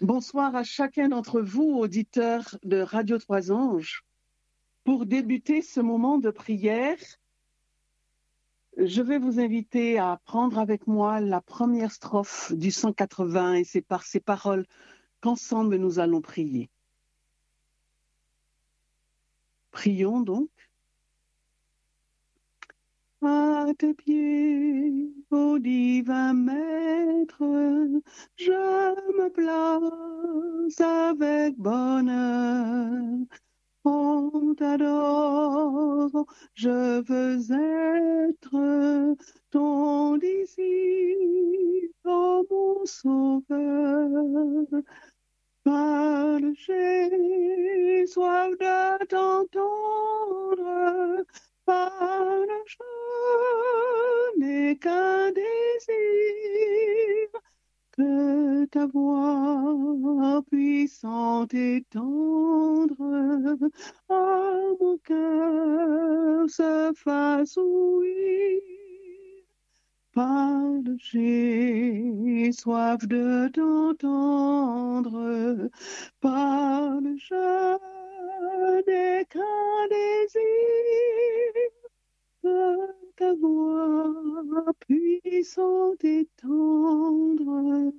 Bonsoir à chacun d'entre vous, auditeurs de Radio Trois Anges. Pour débuter ce moment de prière, je vais vous inviter à prendre avec moi la première strophe du 180 et c'est par ces paroles qu'ensemble nous allons prier. Prions donc. Tes pieds, ô divin maître, je me place avec bonheur. On t'adore, je veux être ton disciple, oh mon sauveur. Parle, j'ai soif de t'entendre parle, je n'ai qu'un désir, que ta voix puissante et tendre à mon cœur se fasse ouïr. Parle, j'ai soif de t'entendre. Parle, je n'ai qu'un désir que ta voix puissante et tendre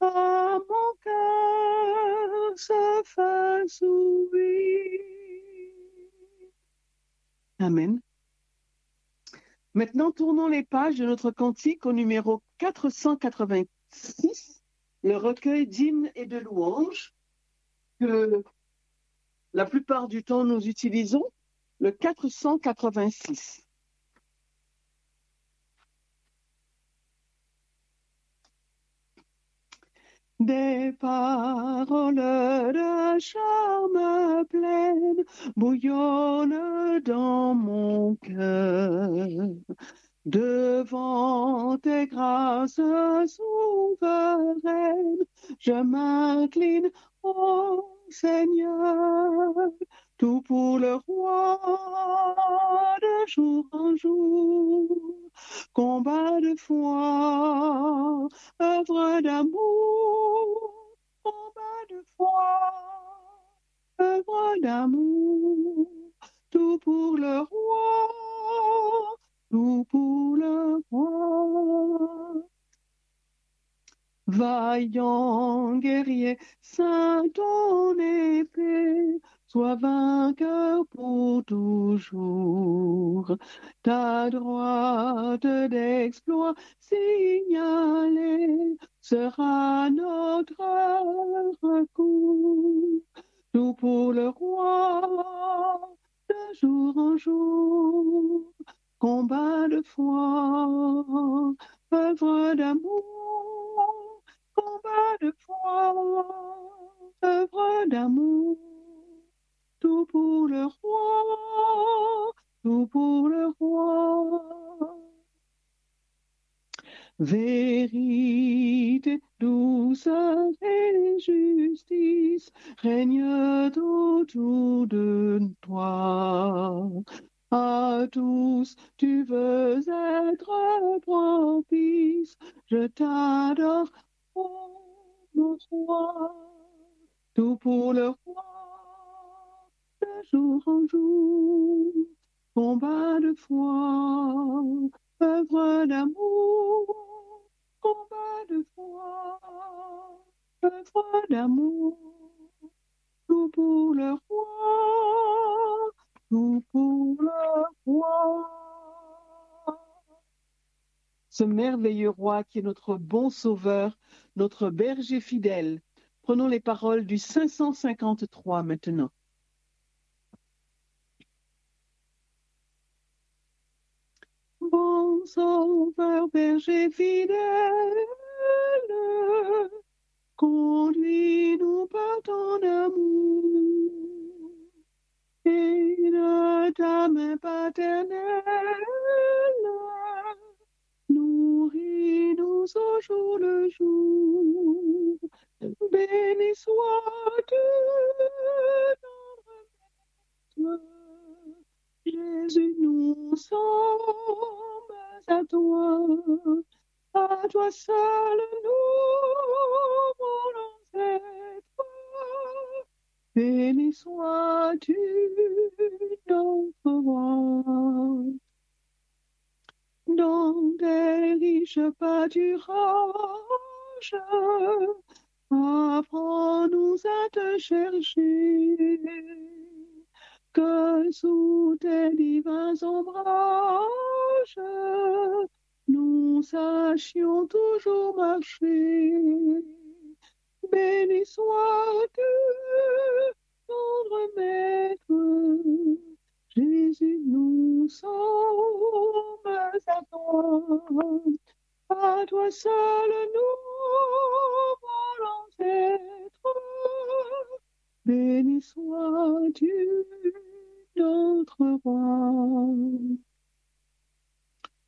à mon cœur se fasse ouvrir. Amen. Maintenant, tournons les pages de notre cantique au numéro 486, le recueil d'hymnes et de louanges, que la plupart du temps nous utilisons, le 486. Des paroles de charme pleines bouillonnent dans mon cœur. Devant tes grâces souveraines, je m'incline, Seigneur, tout pour le roi de jour en jour, combat de foi, œuvre d'amour, combat de foi, œuvre d'amour, tout pour le roi, tout pour le roi. Vaillant guerrier, saint ton épée, sois vainqueur pour toujours. Ta droite d'exploit signalée sera notre recours. Tout pour le roi, de jour en jour, combat de foi, œuvre d'amour, combat de foi, œuvre d'amour tout pour le roi, tout pour le roi. Vérité, douceur et justice règnent autour de toi. À tous, tu veux être propice, je t'adore, roi, tout pour le roi de jour en jour, combat de foi, œuvre d'amour, combat de foi, œuvre d'amour, tout pour le roi, tout pour le roi. Ce merveilleux roi qui est notre bon sauveur, notre berger fidèle. Prenons les paroles du 553 maintenant. bon sauveur, berger fidèle, conduis-nous par ton amour et de ta main paternelle, nourris-nous au jour le jour. Béni sois-tu, Jésus, nous sommes à toi, à toi seul nous voulons être. Béni sois-tu, notre roi. Dans des riches pâturages, apprends-nous à te chercher, que sous tes divins ombrages, nous sachions toujours marcher. Béni sois-tu, tendre maître, Jésus, nous sommes à toi. À toi seul nous voulons être. Béni sois-tu, notre roi.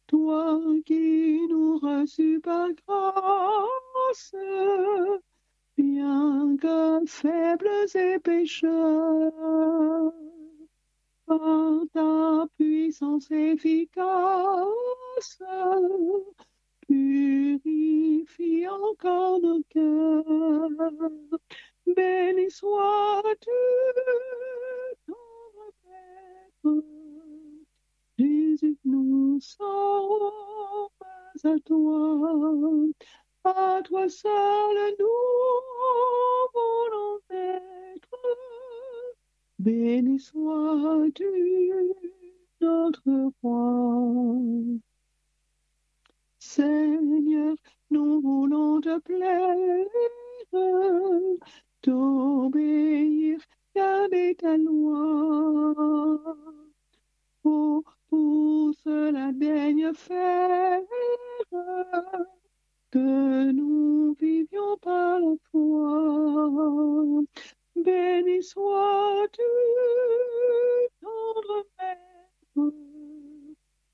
Toi qui nous reçus par grâce, bien que faibles et pécheurs, puissance efficace, purifie encore nos cœurs. Béni sois-tu, notre Père. Jésus, nous sommes à toi. À toi seul nous voulons être. Béni sois-tu, Seigneur, nous voulons te plaire, t'obéir, garder ta loi. Oh, pour cela daigne faire que nous vivions par la foi. Béni sois-tu, tendre Maître.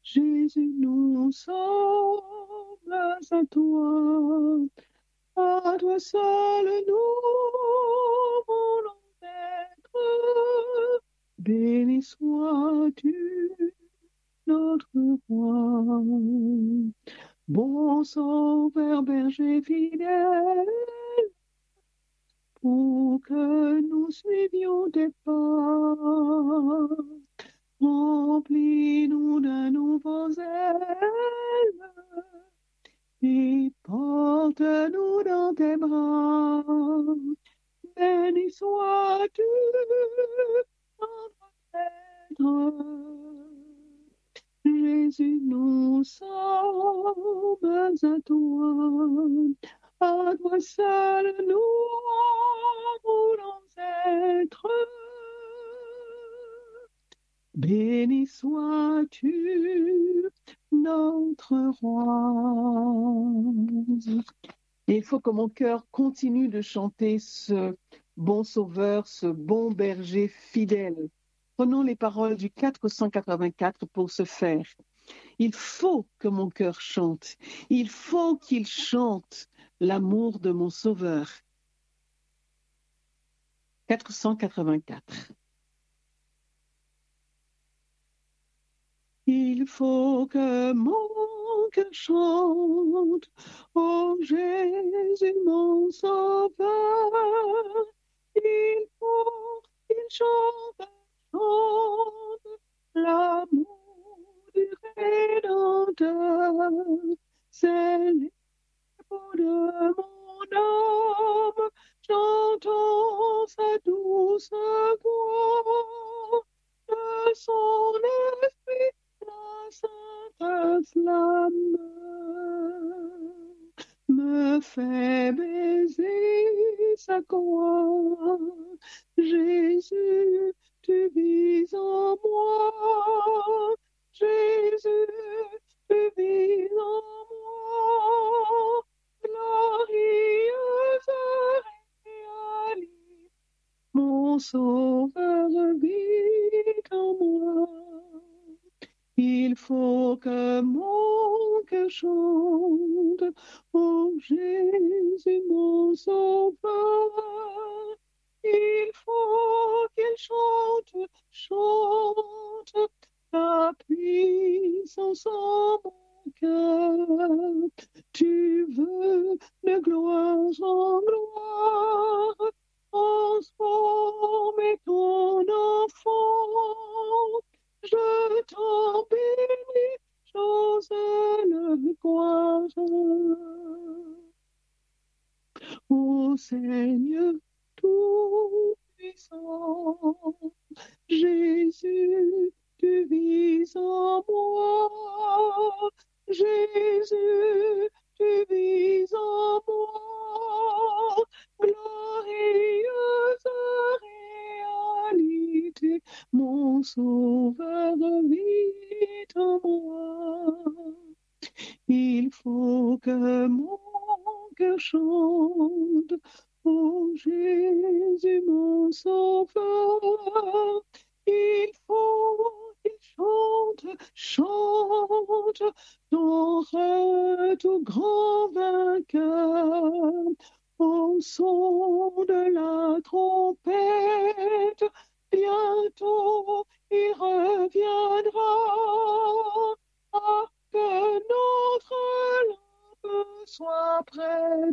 Jésus, nous sommes à toi. À toi seul nous voulons être. Béni sois-tu, notre roi. Bon sauveur, berger fidèle, pour que nous suivions tes pas. Remplis-nous de nouveaux ailes et porte-nous dans tes bras. Béni sois-tu. Jésus, nous sommes à toi. À toi seul nous voulons être. Béni sois-tu, notre roi. Et il faut que mon cœur continue de chanter ce bon sauveur, ce bon berger fidèle. Prenons les paroles du 484 pour ce faire. Il faut que mon cœur chante. Il faut qu'il chante l'amour de mon sauveur. 484. Il faut que mon cœur chante, oh Jésus mon sauveur. Il faut qu'il chante, chante l'amour du Rédempteur. C'est l'écho de mon âme, chantons sa douce voix flamme me fait baiser sa croix?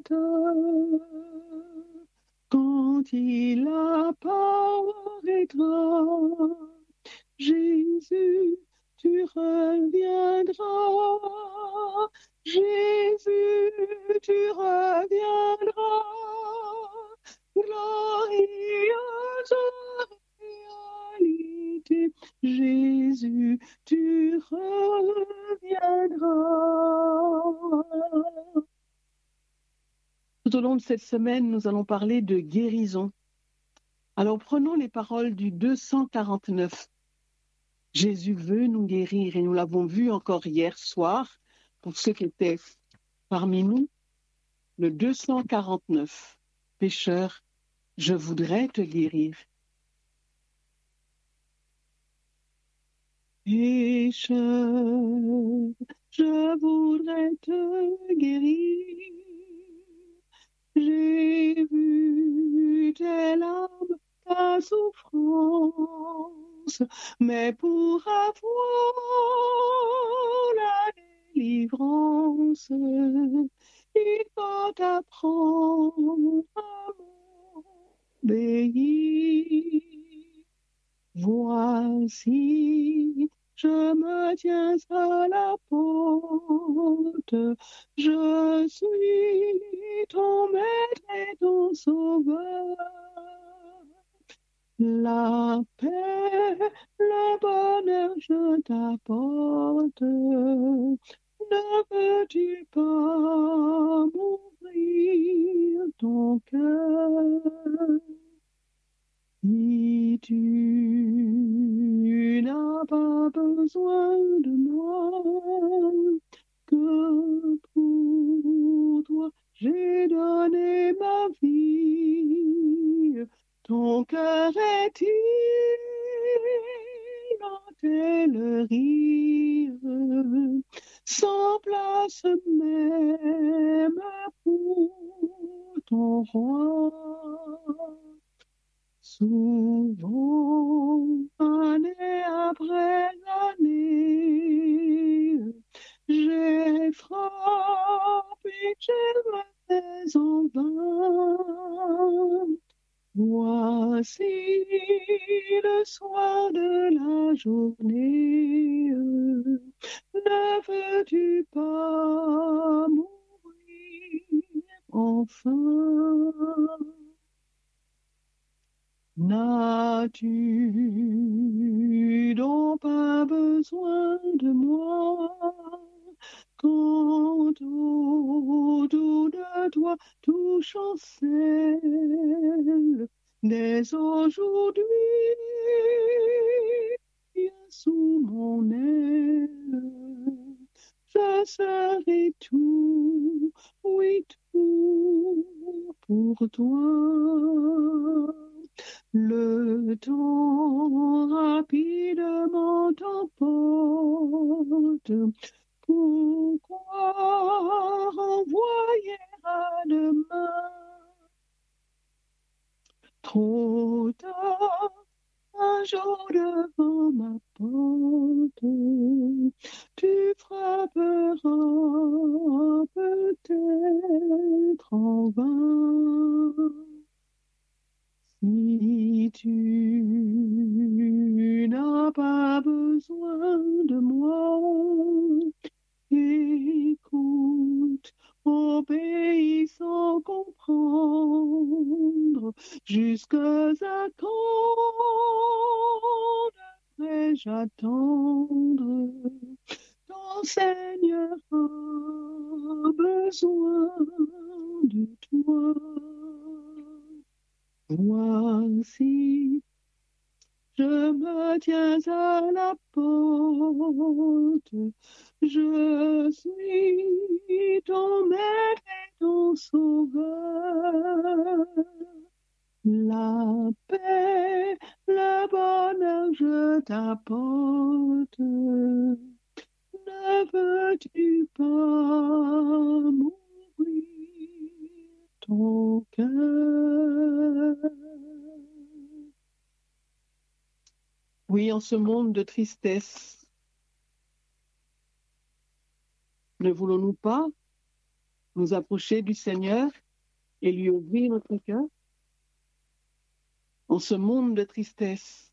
Prête de cette semaine, nous allons parler de guérison. Alors prenons les paroles du 249. Jésus veut nous guérir et nous l'avons vu encore hier soir pour ceux qui étaient parmi nous. Le 249. Pécheur, je voudrais te guérir. Pécheur, je voudrais te guérir. J'ai vu tes larmes, ta souffrance, mais pour avoir la délivrance, il faut apprendre à m'obéir. Voici je me tiens à la porte, je suis ton maître et ton sauveur. La paix, le bonheur, je t'apporte. Ne veux-tu pas m'ouvrir ton cœur? Si tu n'as pas besoin de moi, que pour toi j'ai donné ma vie. Ton cœur est-il dans tes rire, sans place même pour ton roi? Souvent, année après année, j'ai frappé, j'ai fait en vain. Voici le soir de la journée. Ne veux-tu pas mourir enfin? N'as-tu donc pas besoin de moi quand autour de toi tout chancelle dès aujourd'hui sous mon aile je serai tout oui tout pour toi le temps rapidement t'emporte. Pourquoi renvoyer à demain? Trop tard, un jour devant ma porte, tu frapperas peut-être en vain. Si tu n'as pas besoin de moi, écoute, obéis sans comprendre. jusqu'à quand devrais-je attendre Ton Seigneur je suis ton maître et ton sauveur. La paix, le bonheur, je t'apporte. Ne veux-tu pas m'ouvrir ton cœur? Oui, en ce monde de tristesse, ne voulons-nous pas nous approcher du Seigneur et lui ouvrir notre cœur? En ce monde de tristesse,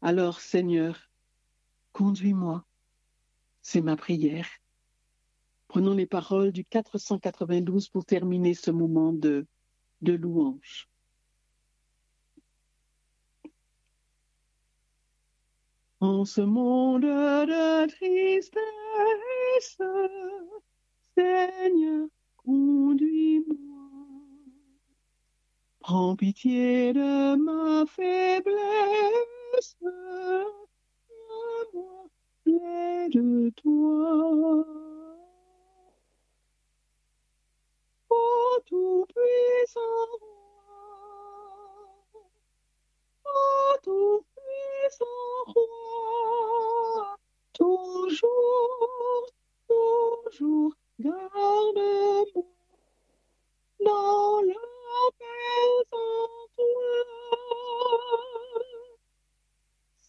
alors Seigneur, conduis-moi. C'est ma prière. Prenons les paroles du 492 pour terminer ce moment de, de louange. En ce monde de tristesse, Seigneur, conduis-moi. Prends pitié de ma faiblesse, moi de toi. Ô tout-puissant ô toujours, toujours, garde-moi dans la paix en toi.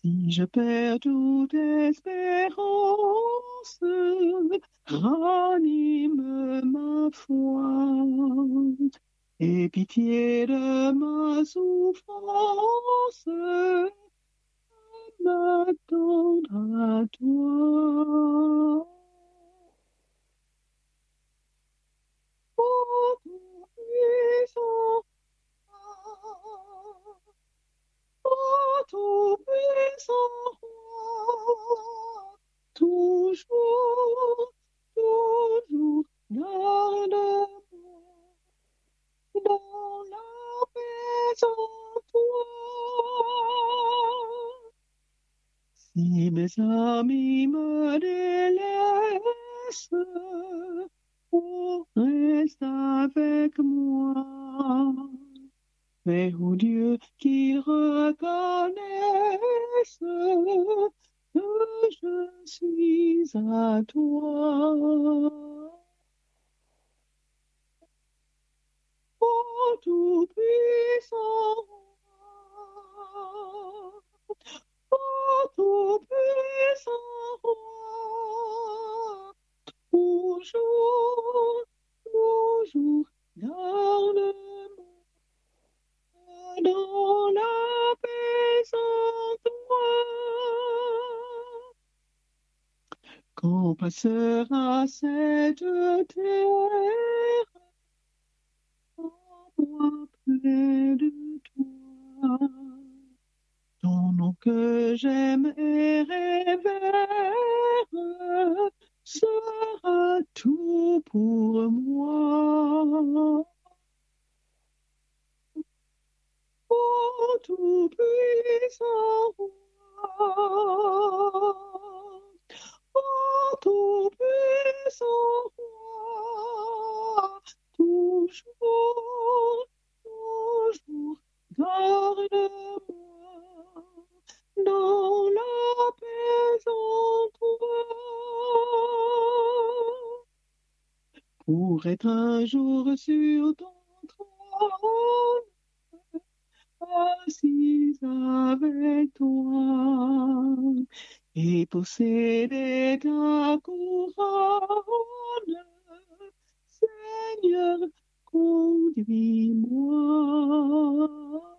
Si je perds toute espérance, ranime ma foi. Et pitié de ma souffrance, m'attendre à toi. Toujours, toujours, garde-moi dans la paix en toi. Si mes amis me délaissent, oh, reste avec moi. Mais ô Dieu, qu'ils reconnaissent que je suis à toi. Ô tout-puissant roi, ô tout-puissant roi, toujours, toujours, garde-moi dans la paix en toi. Quand passera cette terre, moi près de toi. Ton nom que j'aime et révère sera tout pour moi. Ô tout-puissant roi, ô tout-puissant roi, toujours, toujours, garde-moi dans la paix en toi. Pour être un jour sur ton trône, assise avec toi et posséder ta couronne, Seigneur, conduis-moi.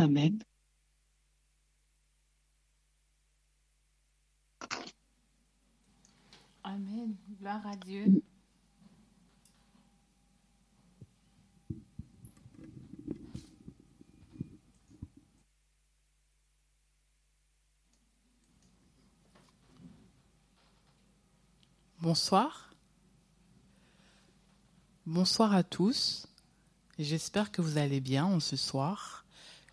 Amen. Amen. Gloire à Dieu. Bonsoir. Bonsoir à tous. J'espère que vous allez bien en ce soir,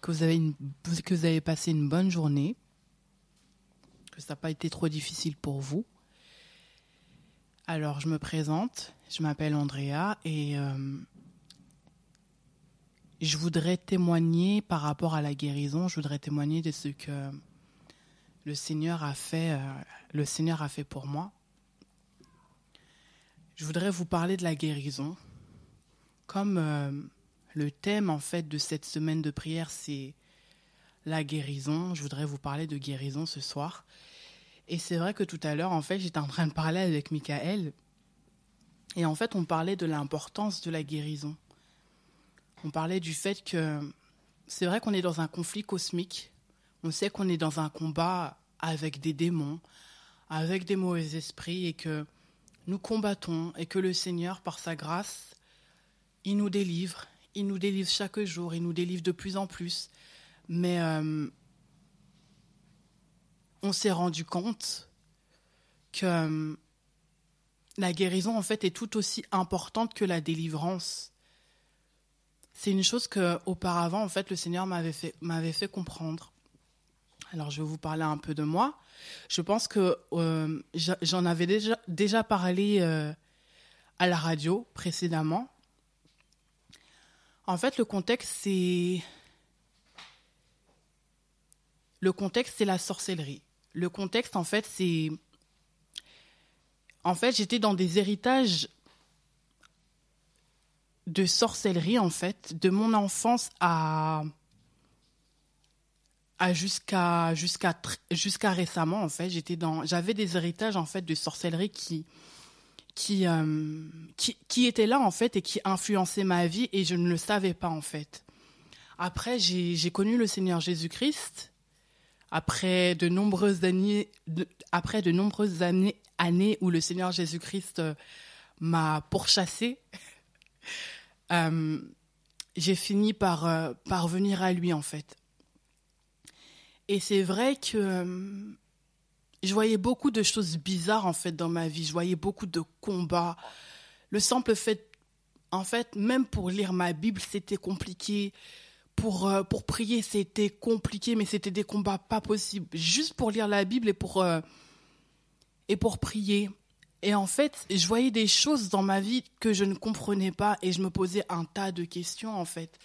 que vous, avez passé une bonne journée, que ça n'a pas été trop difficile pour vous. Alors, je me présente, je m'appelle Andrea et euh, je voudrais témoigner par rapport à la guérison, je voudrais témoigner de ce que le Seigneur a fait, euh, le Seigneur a fait pour moi. Je voudrais vous parler de la guérison. Comme euh, le thème en fait de cette semaine de prière, c'est la guérison, je voudrais vous parler de guérison ce soir. Et c'est vrai que tout à l'heure, en fait, j'étais en train de parler avec Michael. Et en fait, on parlait de l'importance de la guérison. On parlait du fait que c'est vrai qu'on est dans un conflit cosmique. On sait qu'on est dans un combat avec des démons, avec des mauvais esprits et que nous combattons et que le Seigneur, par sa grâce, il nous délivre. Il nous délivre chaque jour, il nous délivre de plus en plus. Mais euh, on s'est rendu compte que euh, la guérison, en fait, est tout aussi importante que la délivrance. C'est une chose que, auparavant, en fait, le Seigneur m'avait fait, comprendre. Alors, je vais vous parler un peu de moi. Je pense que euh, j'en avais déjà, parlé à la radio précédemment. En fait, le contexte, c'est. Le contexte, c'est la sorcellerie. Le contexte, en fait, c'est. En fait, j'étais dans des héritages de sorcellerie, en fait, de mon enfance à. à jusqu'à jusqu'à jusqu'à récemment, en fait. J'étais dans. J'avais des héritages, en fait, de sorcellerie qui. Qui, euh, qui, qui étaient là en fait et qui influençaient ma vie et je ne le savais pas en fait. Après, j'ai connu le Seigneur Jésus-Christ après de nombreuses années, après de nombreuses années, années où le Seigneur Jésus-Christ euh, m'a pourchassé, euh, j'ai fini par, par venir à lui en fait. Et c'est vrai que je voyais beaucoup de choses bizarres en fait dans ma vie. Je voyais beaucoup de combats. Le simple fait, en fait, même pour lire ma Bible, c'était compliqué pour, euh, pour prier, c'était compliqué, mais c'était des combats pas possibles. Juste pour lire la Bible et pour, euh, et pour prier. Et en fait, je voyais des choses dans ma vie que je ne comprenais pas et je me posais un tas de questions, en fait.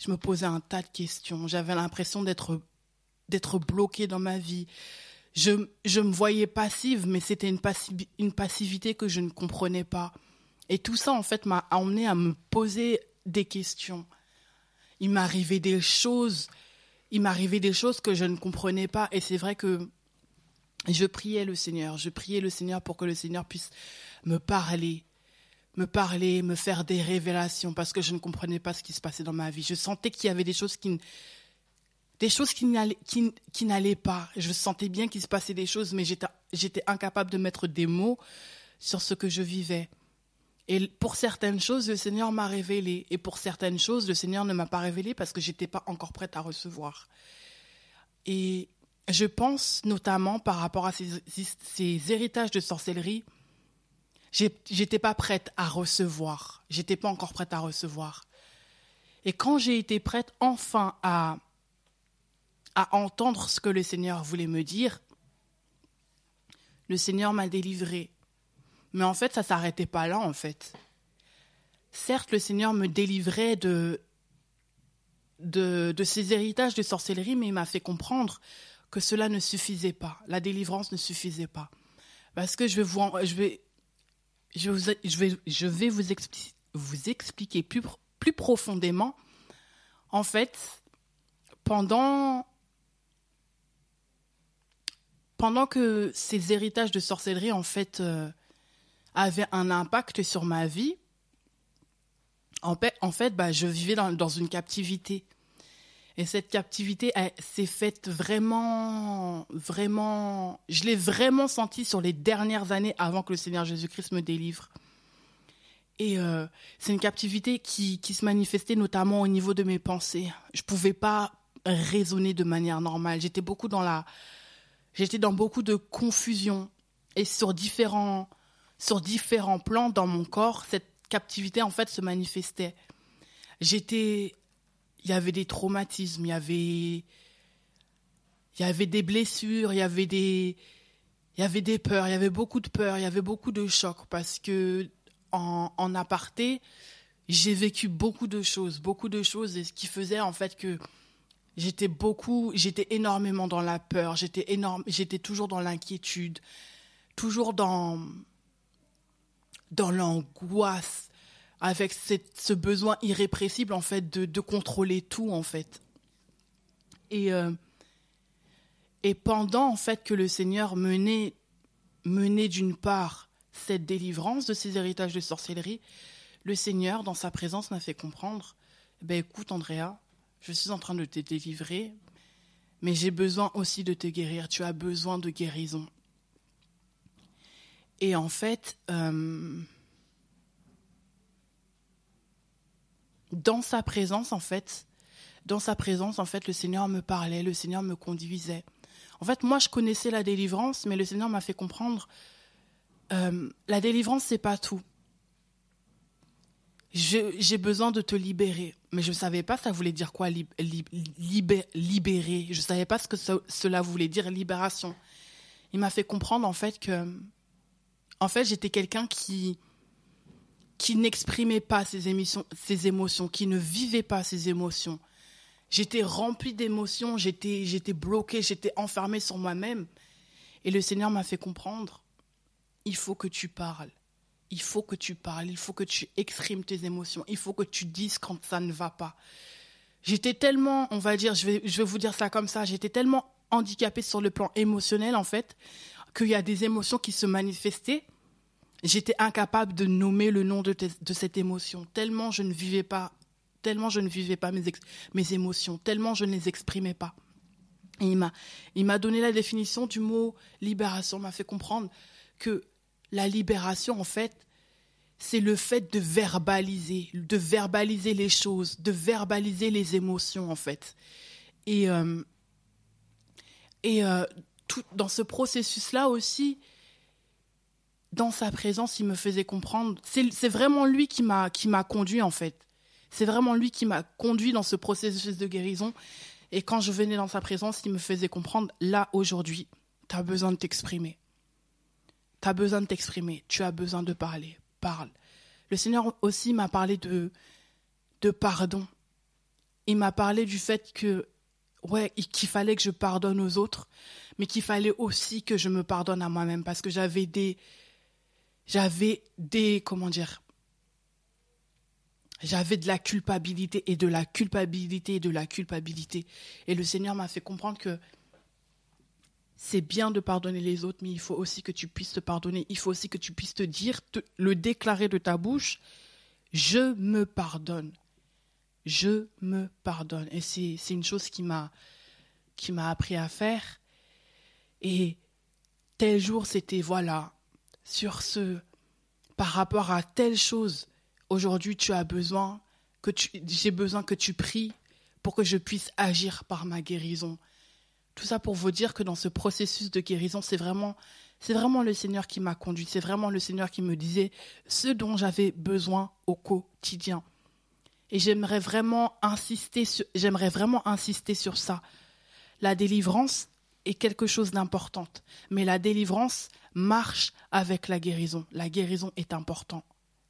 Je me posais un tas de questions. J'avais l'impression d'être, d'être bloquée dans ma vie. Je, me voyais passive, mais c'était une, une passivité que je ne comprenais pas. Et tout ça, en fait, m'a emmené à me poser des questions il m'arrivait des choses, il m'arrivait des choses que je ne comprenais pas. Et c'est vrai que je priais le Seigneur, je priais le Seigneur pour que le Seigneur puisse me parler, me parler, me faire des révélations, parce que je ne comprenais pas ce qui se passait dans ma vie. Je sentais qu'il y avait des choses qui, des choses qui n'allaient, pas. Je sentais bien qu'il se passait des choses, mais j'étais, incapable de mettre des mots sur ce que je vivais. Et pour certaines choses, le Seigneur m'a révélé. Et pour certaines choses, le Seigneur ne m'a pas révélé parce que j'étais pas encore prête à recevoir. Et je pense notamment par rapport à ces, ces héritages de sorcellerie, j'étais pas prête à recevoir. J'étais pas encore prête à recevoir. Et quand j'ai été prête enfin à, à entendre ce que le Seigneur voulait me dire, le Seigneur m'a délivré. Mais en fait, ça s'arrêtait pas là, en fait. Certes, le Seigneur me délivrait de, de, de ses héritages de sorcellerie, mais il m'a fait comprendre que cela ne suffisait pas. La délivrance ne suffisait pas. Parce que je vais vous, je vais, je vous, je vais, je vais vous expliquer plus, plus profondément en fait, pendant pendant que ces héritages de sorcellerie en fait euh, avaient un impact sur ma vie, en fait, bah, je vivais dans, une captivité. Et cette captivité s'est faite vraiment, vraiment, je l'ai vraiment senti sur les dernières années avant que le Seigneur Jésus-Christ me délivre. Et euh, c'est une captivité qui, qui, se manifestait notamment au niveau de mes pensées. Je ne pouvais pas raisonner de manière normale. J'étais beaucoup dans la, j'étais dans beaucoup de confusion et sur différents, sur différents plans dans mon corps, cette captivité en fait se manifestait. J'étais, il y avait des traumatismes, il y avait, il y avait des blessures, il y avait des, il y avait des peurs, il y avait beaucoup de peurs, il y avait beaucoup de chocs parce que en, en aparté, j'ai vécu beaucoup de choses, beaucoup de choses, et ce qui faisait en fait que j'étais beaucoup, j'étais énormément dans la peur, j'étais énorme, j'étais toujours dans l'inquiétude, toujours dans dans l'angoisse, avec ce besoin irrépressible en fait de, de, contrôler tout en fait. Et euh, et pendant en fait que le Seigneur menait menait d'une part cette délivrance de ces héritages de sorcellerie, le Seigneur dans sa présence m'a fait comprendre, ben écoute Andrea, je suis en train de te délivrer, mais j'ai besoin aussi de te guérir. Tu as besoin de guérison. Et en fait, euh, dans sa présence, en fait, dans sa présence, en fait, le Seigneur me parlait, le Seigneur me conduisait. En fait, moi, je connaissais la délivrance, mais le Seigneur m'a fait comprendre euh, la délivrance, c'est pas tout j'ai besoin de te libérer. Mais je ne savais pas ça voulait dire quoi libérer. Je ne savais pas ce que cela voulait dire libération. Il m'a fait comprendre en fait que, en fait, j'étais quelqu'un qui qui n'exprimait pas ses, émissions, ses émotions, qui ne vivait pas ses émotions. J'étais rempli d'émotions, j'étais j'étais bloqué, j'étais enfermé sur moi-même. Et le Seigneur m'a fait comprendre, il faut que tu parles il faut que tu parles, il faut que tu exprimes tes émotions, il faut que tu dises quand ça ne va pas. J'étais tellement, on va dire, je vais, je vais vous dire ça comme ça, j'étais tellement handicapée sur le plan émotionnel, en fait, qu'il y a des émotions qui se manifestaient. J'étais incapable de nommer le nom de, de, cette émotion, tellement je ne vivais pas, tellement je ne vivais pas mes, mes émotions, tellement je ne les exprimais pas. Et il m'a, donné la définition du mot libération, m'a fait comprendre que la libération, en fait, c'est le fait de verbaliser, de verbaliser les choses, de verbaliser les émotions, en fait. Et, euh, et euh, tout, dans ce processus-là aussi, dans sa présence, il me faisait comprendre. C'est vraiment lui qui m'a qui m'a conduit en fait. C'est vraiment lui qui m'a conduit dans ce processus de guérison. Et quand je venais dans sa présence, il me faisait comprendre. Là aujourd'hui, tu as besoin de t'exprimer. Tu as besoin de t'exprimer, tu as besoin de parler, parle. Le Seigneur aussi m'a parlé de, de pardon. Il m'a parlé du fait que, ouais, qu'il fallait que je pardonne aux autres, mais qu'il fallait aussi que je me pardonne à moi-même parce que j'avais des, j'avais des, comment dire, j'avais de la culpabilité et de la culpabilité et de la culpabilité. Et le Seigneur m'a fait comprendre que c'est bien de pardonner les autres, mais il faut aussi que tu puisses te pardonner. Il faut aussi que tu puisses te dire, le déclarer de ta bouche, je me pardonne. Je me pardonne. Et c'est une chose qui m'a qui m'a appris à faire. Et tel jour, c'était voilà, sur ce, par rapport à telle chose, aujourd'hui tu as besoin que j'ai besoin que tu pries pour que je puisse agir par ma guérison. Tout ça pour vous dire que dans ce processus de guérison, c'est vraiment, le Seigneur qui m'a conduit. C'est vraiment le Seigneur qui me disait ce dont j'avais besoin au quotidien. Et j'aimerais vraiment insister sur, j'aimerais vraiment insister sur ça. La délivrance est quelque chose d'important, mais la délivrance marche avec la guérison. La guérison est importante.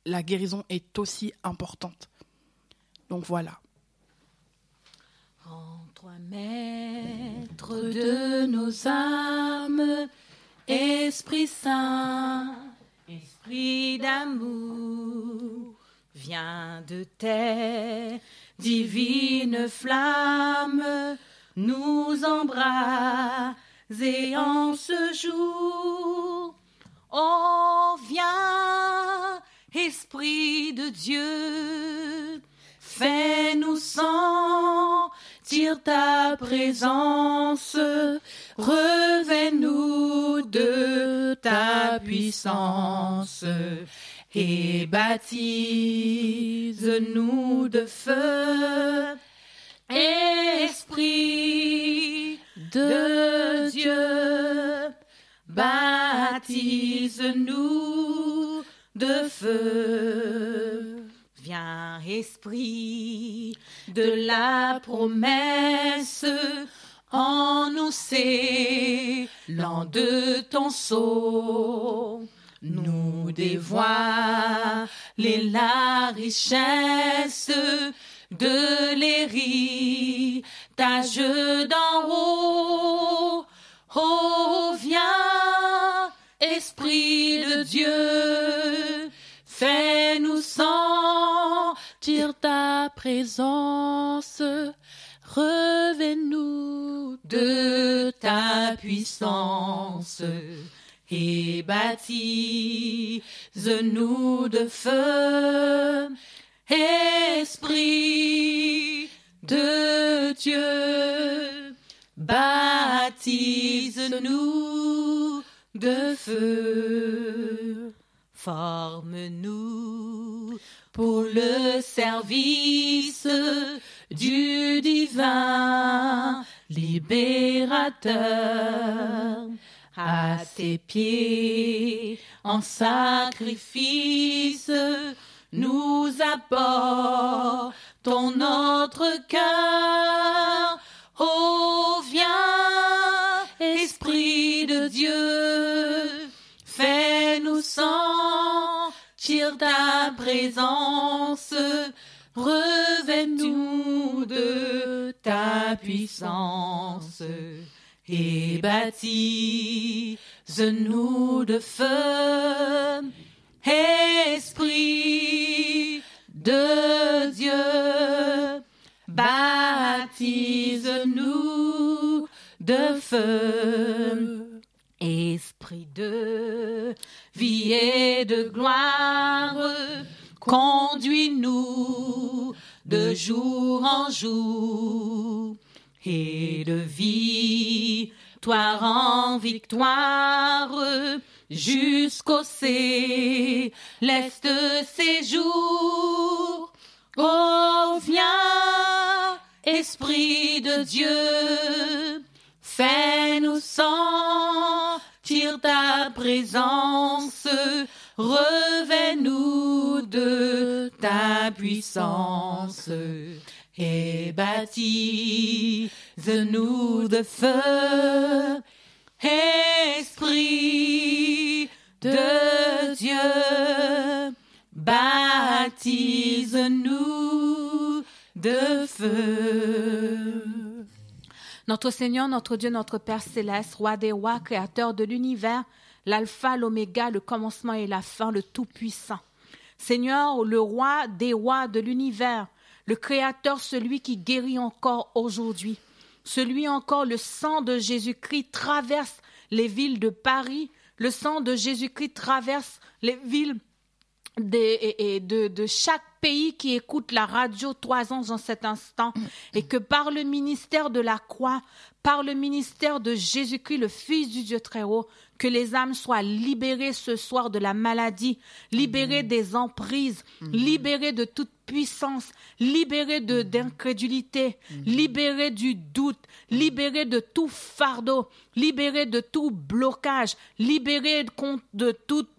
La guérison est aussi importante. Donc voilà toi, maître de nos âmes, Esprit Saint, Esprit d'amour, viens de terre, divine flamme, nous embraser en ce jour. Oh, viens, Esprit de Dieu, fais-nous sentir ta présence, revêt-nous de ta puissance et baptise-nous de feu. Esprit de Dieu, baptise-nous de feu. Viens, Esprit de la promesse, en nous l'an de ton sceau. Nous dévoiler la richesse de l'héritage d'en haut. Oh, viens, Esprit de Dieu, fais-nous sentir ta présence, revêt-nous de ta puissance. Et baptise-nous de feu. Esprit de Dieu, baptise-nous de feu. Forme-nous pour le service du divin libérateur. À tes pieds, en sacrifice, nous apportons notre cœur. Oh, viens, Esprit de Dieu, ta présence, revêt-nous de ta puissance. Et baptise-nous de feu. Esprit de Dieu, baptise-nous de feu. Esprit de vie et de gloire, conduis-nous de jour en jour et de victoire en victoire jusqu'au céleste séjour. Oh, viens, Esprit de Dieu, présence, revêt-nous de ta puissance et baptise-nous de feu Esprit de Dieu, baptise-nous de feu. Notre Seigneur, notre Dieu, notre Père céleste, roi des rois, créateur de l'univers, l'alpha, l'oméga, le commencement et la fin, le tout-puissant. Seigneur, le roi des rois de l'univers, le créateur, celui qui guérit encore aujourd'hui. Celui encore, le sang de Jésus-Christ traverse les villes de Paris, le sang de Jésus-Christ traverse les villes de, de, chaque pays qui écoute la radio trois ans en cet instant et que par le ministère de la croix, par le ministère de Jésus-Christ, le Fils du Dieu très haut, que les âmes soient libérées ce soir de la maladie, libérées des emprises, libérées de toute puissance, libérées de d'incrédulité, libérées du doute, libérées de tout fardeau, libérées de tout blocage, libérées de,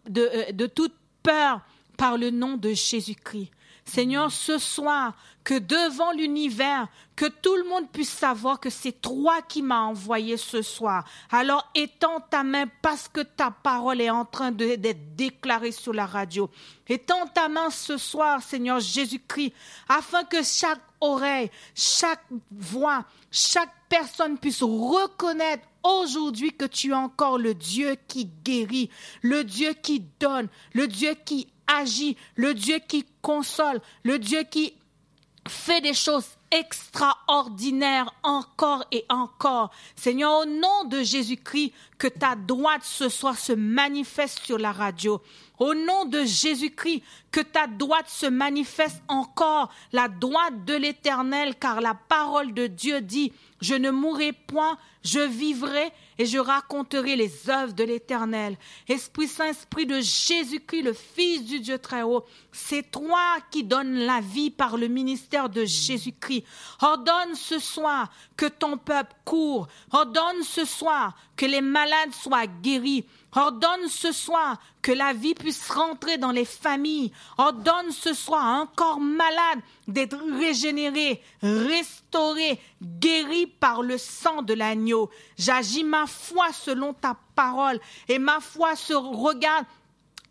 de, euh, de toute peur par le nom de Jésus-Christ. Seigneur, ce soir, que devant l'univers, que tout le monde puisse savoir que c'est toi qui m'as envoyé ce soir. Alors étends ta main parce que ta parole est en train d'être déclarée sur la radio. Étends ta main ce soir, Seigneur Jésus-Christ, afin que chaque oreille, chaque voix, chaque personne puisse reconnaître aujourd'hui que tu es encore le Dieu qui guérit, le Dieu qui donne, le Dieu qui agit, le Dieu qui console, le Dieu qui Fais des choses extraordinaires encore et encore. Seigneur, au nom de Jésus-Christ, que ta droite ce soir se manifeste sur la radio. Au nom de Jésus-Christ, que ta droite se manifeste encore, la droite de l'Éternel, car la parole de Dieu dit, je ne mourrai point, je vivrai et je raconterai les œuvres de l'Éternel. Esprit Saint, Esprit de Jésus-Christ, le Fils du Dieu très haut, c'est toi qui donnes la vie par le ministère de Jésus-Christ. Ordonne ce soir que ton peuple court. Ordonne ce soir que les malades soient guéris. Ordonne ce soir que la vie puisse rentrer dans les familles. Ordonne ce soir à un corps malade d'être régénéré, restauré, guéri par le sang de l'agneau. J'agis ma foi selon ta parole et ma foi se regarde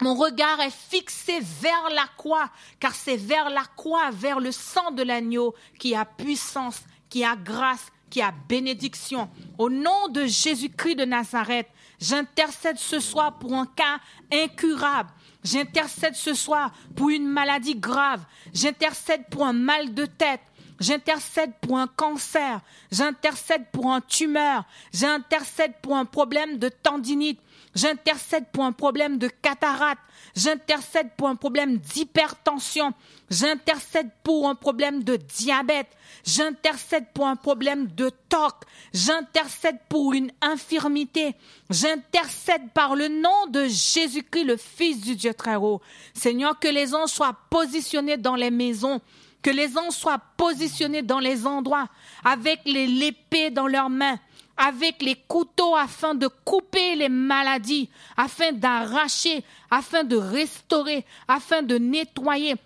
mon regard est fixé vers la croix, car c'est vers la croix, vers le sang de l'agneau, qui a puissance, qui a grâce, qui a bénédiction. Au nom de Jésus-Christ de Nazareth, J'intercède ce soir pour un cas incurable. J'intercède ce soir pour une maladie grave. J'intercède pour un mal de tête. J'intercède pour un cancer. J'intercède pour un tumeur. J'intercède pour un problème de tendinite. J'intercède pour un problème de cataracte. J'intercède pour un problème d'hypertension. J'intercède pour un problème de diabète. J'intercède pour un problème de toc. J'intercède pour une infirmité. J'intercède par le nom de Jésus-Christ, le Fils du Dieu très haut. Seigneur, que les anges soient positionnés dans les maisons. Que les anges soient positionnés dans les endroits avec l'épée dans leurs mains avec les couteaux afin de couper les maladies, afin d'arracher, afin de restaurer, afin de nettoyer.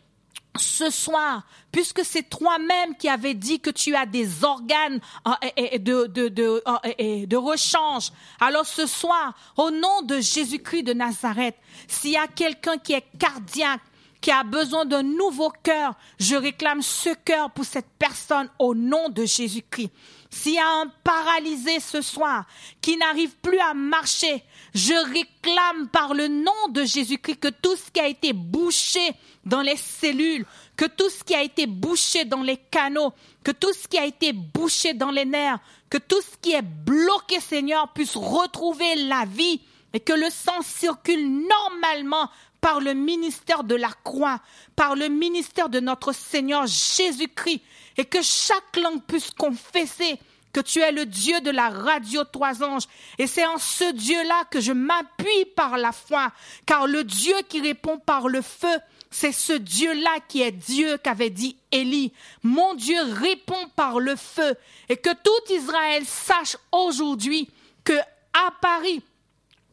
Ce soir, puisque c'est toi-même qui avais dit que tu as des organes euh, de, de, de, euh, de rechange, alors ce soir, au nom de Jésus-Christ de Nazareth, s'il y a quelqu'un qui est cardiaque, qui a besoin d'un nouveau cœur, je réclame ce cœur pour cette personne au nom de Jésus-Christ. S'il y a un paralysé ce soir qui n'arrive plus à marcher, je réclame par le nom de Jésus-Christ que tout ce qui a été bouché dans les cellules, que tout ce qui a été bouché dans les canaux, que tout ce qui a été bouché dans les nerfs, que tout ce qui est bloqué, Seigneur, puisse retrouver la vie et que le sang circule normalement par le ministère de la croix, par le ministère de notre Seigneur Jésus-Christ, et que chaque langue puisse confesser que tu es le Dieu de la radio trois anges. Et c'est en ce Dieu-là que je m'appuie par la foi, car le Dieu qui répond par le feu, c'est ce Dieu-là qui est Dieu qu'avait dit Élie. Mon Dieu répond par le feu. Et que tout Israël sache aujourd'hui que à Paris,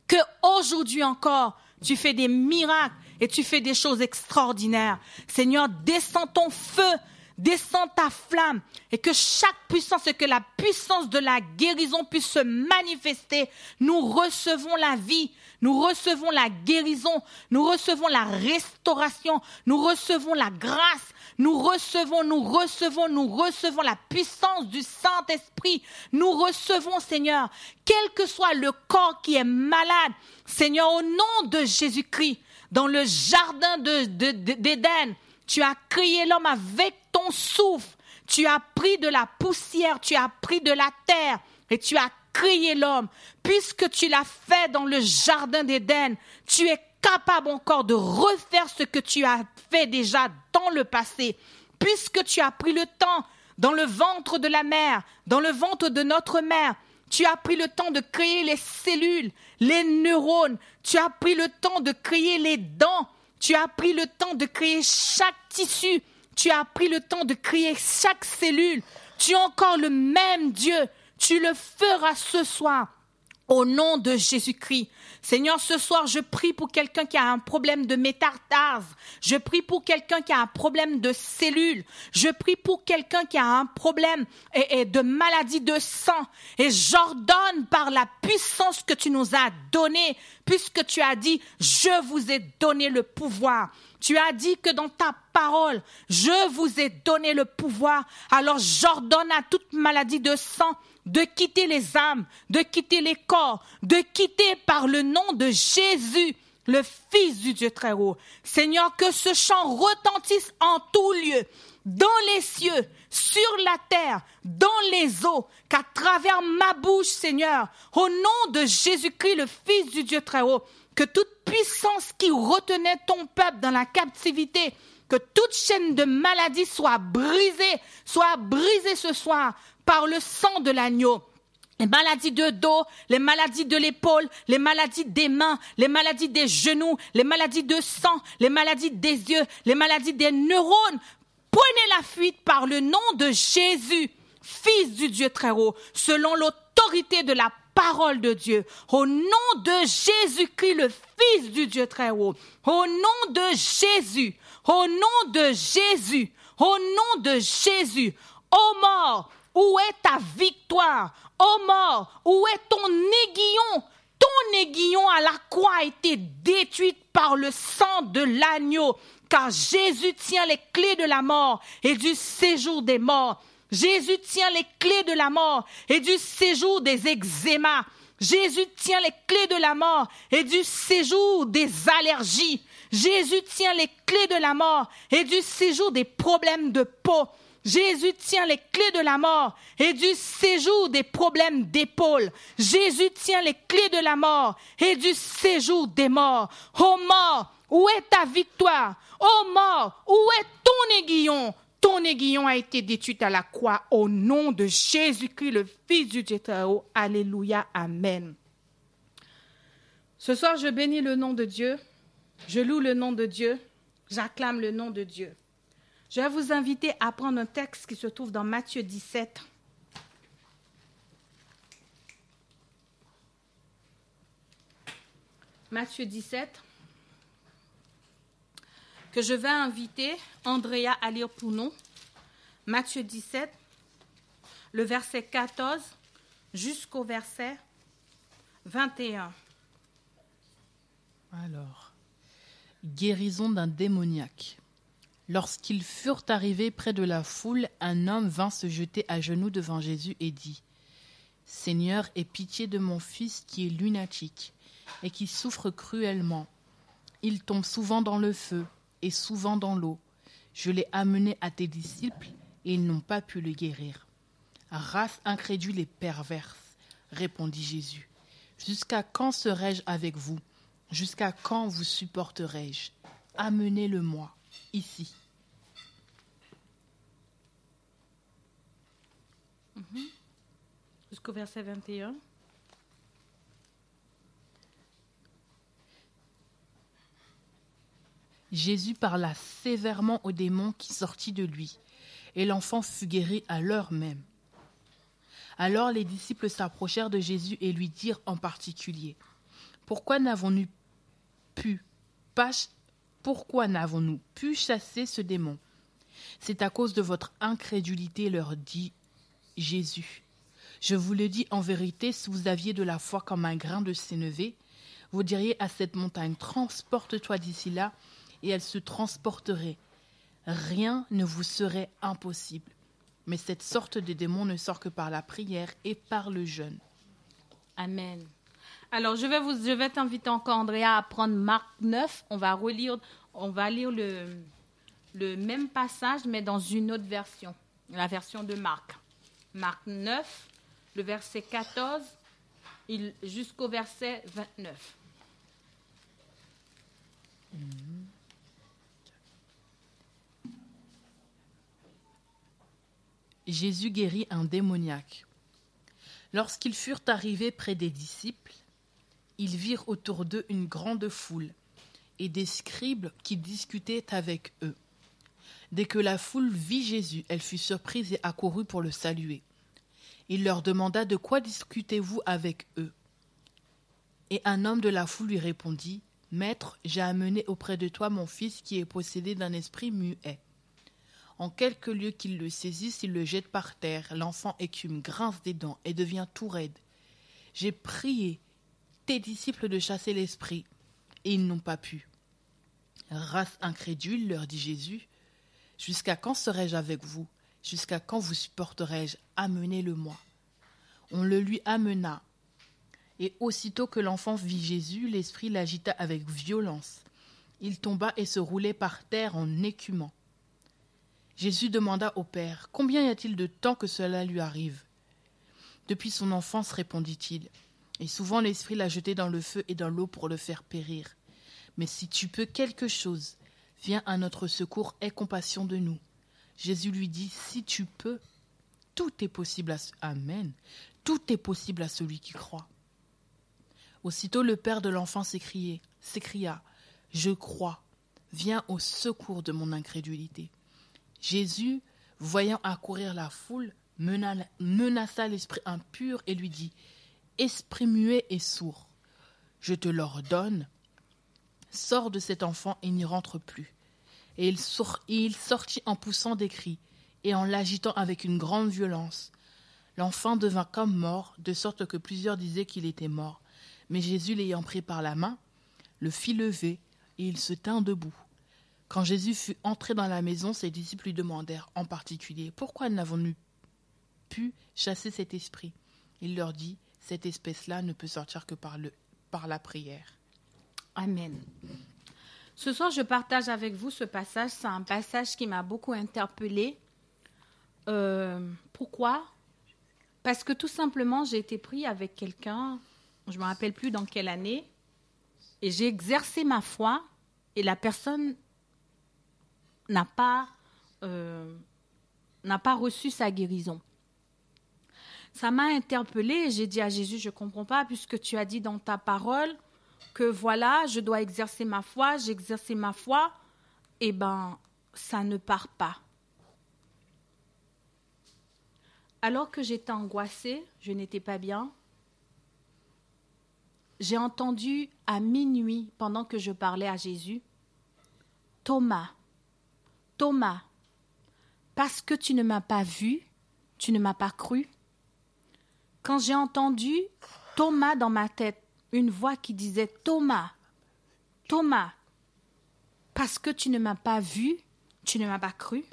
que aujourd'hui encore, tu fais des miracles et tu fais des choses extraordinaires. Seigneur, descends ton feu descends ta flamme et que chaque puissance et que la puissance de la guérison puisse se manifester. Nous recevons la vie, nous recevons la guérison, nous recevons la restauration, nous recevons la grâce, nous recevons, nous recevons, nous recevons la puissance du Saint-Esprit. Nous recevons, Seigneur, quel que soit le corps qui est malade, Seigneur, au nom de Jésus-Christ, dans le jardin d'Éden, tu as créé l'homme avec ton souffle. Tu as pris de la poussière, tu as pris de la terre et tu as créé l'homme. Puisque tu l'as fait dans le jardin d'Éden, tu es capable encore de refaire ce que tu as fait déjà dans le passé. Puisque tu as pris le temps dans le ventre de la mère, dans le ventre de notre mère, tu as pris le temps de créer les cellules, les neurones, tu as pris le temps de créer les dents, tu as pris le temps de créer chaque tissu. Tu as pris le temps de créer chaque cellule. Tu es encore le même Dieu. Tu le feras ce soir. Au nom de Jésus-Christ. Seigneur, ce soir, je prie pour quelqu'un qui a un problème de métartase. Je prie pour quelqu'un qui a un problème de cellules. Je prie pour quelqu'un qui a un problème de maladie de sang. Et j'ordonne par la puissance que tu nous as donnée, puisque tu as dit, je vous ai donné le pouvoir. Tu as dit que dans ta parole, je vous ai donné le pouvoir. Alors j'ordonne à toute maladie de sang de quitter les âmes, de quitter les corps, de quitter par le nom de Jésus le Fils du Dieu très haut. Seigneur, que ce chant retentisse en tout lieu, dans les cieux, sur la terre, dans les eaux, qu'à travers ma bouche, Seigneur, au nom de Jésus-Christ, le Fils du Dieu très haut, que toute puissance qui retenait ton peuple dans la captivité, que toute chaîne de maladie soit brisée, soit brisée ce soir par le sang de l'agneau. Les maladies de dos, les maladies de l'épaule, les maladies des mains, les maladies des genoux, les maladies de sang, les maladies des yeux, les maladies des neurones. Prenez la fuite par le nom de Jésus, Fils du Dieu très haut, selon l'autorité de la parole de Dieu, au nom de Jésus-Christ, le Fils du Dieu très haut, au nom de Jésus, au nom de Jésus, au nom de Jésus, ô mort, où est ta victoire? Ô mort, où est ton aiguillon? Ton aiguillon à la croix a été détruit par le sang de l'agneau, car Jésus tient les clés de la mort et du séjour des morts. Jésus tient les clés de la mort et du séjour des eczémas. Jésus tient les clés de la mort et du séjour des allergies. Jésus tient les clés de la mort et du séjour des problèmes de peau. Jésus tient les clés de la mort et du séjour des problèmes d'épaule. Jésus tient les clés de la mort et du séjour des morts. Ô mort, où est ta victoire? Ô mort, où est ton aiguillon? Ton aiguillon a été détruit à la croix au nom de Jésus-Christ, le Fils du Dieu très haut. Alléluia. Amen. Ce soir, je bénis le nom de Dieu. Je loue le nom de Dieu. J'acclame le nom de Dieu. Je vais vous inviter à prendre un texte qui se trouve dans Matthieu 17. Matthieu 17, que je vais inviter Andrea à lire pour nous. Matthieu 17, le verset 14 jusqu'au verset 21. Alors, guérison d'un démoniaque. Lorsqu'ils furent arrivés près de la foule, un homme vint se jeter à genoux devant Jésus et dit Seigneur, aie pitié de mon fils qui est lunatique et qui souffre cruellement. Il tombe souvent dans le feu et souvent dans l'eau. Je l'ai amené à tes disciples et ils n'ont pas pu le guérir. Race incrédule et perverse, répondit Jésus. Jusqu'à quand serai-je avec vous? Jusqu'à quand vous supporterai-je? Amenez-le-moi ici. Mhm. Jusqu'au verset 21. Jésus parla sévèrement au démon qui sortit de lui, et l'enfant fut guéri à l'heure même. Alors les disciples s'approchèrent de Jésus et lui dirent en particulier Pourquoi n'avons-nous pu pas pourquoi n'avons-nous pu chasser ce démon? C'est à cause de votre incrédulité, leur dit Jésus. Je vous le dis en vérité, si vous aviez de la foi comme un grain de sénévé, vous diriez à cette montagne Transporte-toi d'ici là, et elle se transporterait. Rien ne vous serait impossible. Mais cette sorte de démon ne sort que par la prière et par le jeûne. Amen. Alors, je vais, vous, je vais t'inviter encore, Andrea, à prendre Marc 9. On va relire, on va lire le, le même passage, mais dans une autre version, la version de Marc. Marc 9, le verset 14 jusqu'au verset 29. Jésus guérit un démoniaque. Lorsqu'ils furent arrivés près des disciples, ils virent autour d'eux une grande foule et des scribes qui discutaient avec eux. Dès que la foule vit Jésus, elle fut surprise et accourut pour le saluer. Il leur demanda De quoi discutez-vous avec eux Et un homme de la foule lui répondit Maître, j'ai amené auprès de toi mon fils qui est possédé d'un esprit muet. En quelques lieux qu'il le saisisse, il le jette par terre. L'enfant écume, grince des dents et devient tout raide. J'ai prié tes disciples de chasser l'esprit, et ils n'ont pas pu. Race incrédule, leur dit Jésus, jusqu'à quand serai-je avec vous? Jusqu'à quand vous supporterai-je? Amenez-le-moi. On le lui amena. Et aussitôt que l'enfant vit Jésus, l'esprit l'agita avec violence. Il tomba et se roulait par terre en écumant. Jésus demanda au Père Combien y a-t-il de temps que cela lui arrive Depuis son enfance, répondit-il. Et souvent l'Esprit l'a jeté dans le feu et dans l'eau pour le faire périr. Mais si tu peux quelque chose, viens à notre secours, aie compassion de nous. Jésus lui dit Si tu peux, tout est possible à Amen. Tout est possible à celui qui croit. Aussitôt le père de l'enfant s'écria Je crois, viens au secours de mon incrédulité. Jésus, voyant accourir la foule, menaça l'esprit impur et lui dit Esprit muet et sourd, je te l'ordonne, sors de cet enfant et n'y rentre plus. Et il, sortit en poussant des cris et en l'agitant avec une grande violence. L'enfant devint comme mort, de sorte que plusieurs disaient qu'il était mort. Mais Jésus, l'ayant pris par la main, le fit lever, et il se tint debout. Quand Jésus fut entré dans la maison, ses disciples lui demandèrent en particulier Pourquoi n'avons-nous pu chasser cet esprit? Il leur dit Cette espèce-là ne peut sortir que par la prière. Amen. Ce soir, je partage avec vous ce passage. C'est un passage qui m'a beaucoup interpellée. Euh, pourquoi? Parce que tout simplement, j'ai été pris avec quelqu'un je ne me rappelle plus dans quelle année, et j'ai exercé ma foi, et la personne n'a pas, euh, n'a pas reçu sa guérison. Ça m'a interpellée j'ai dit à Jésus, je ne comprends pas, puisque tu as dit dans ta parole que voilà, je dois exercer ma foi, j'ai exercé ma foi, et eh ben, ça ne part pas. Alors que j'étais angoissée, je n'étais pas bien, j'ai entendu à minuit, pendant que je parlais à Jésus, Thomas, Thomas, parce que tu ne m'as pas vu, tu ne m'as pas cru. Quand j'ai entendu Thomas dans ma tête, une voix qui disait Thomas, Thomas, parce que tu ne m'as pas vu, tu ne m'as pas cru.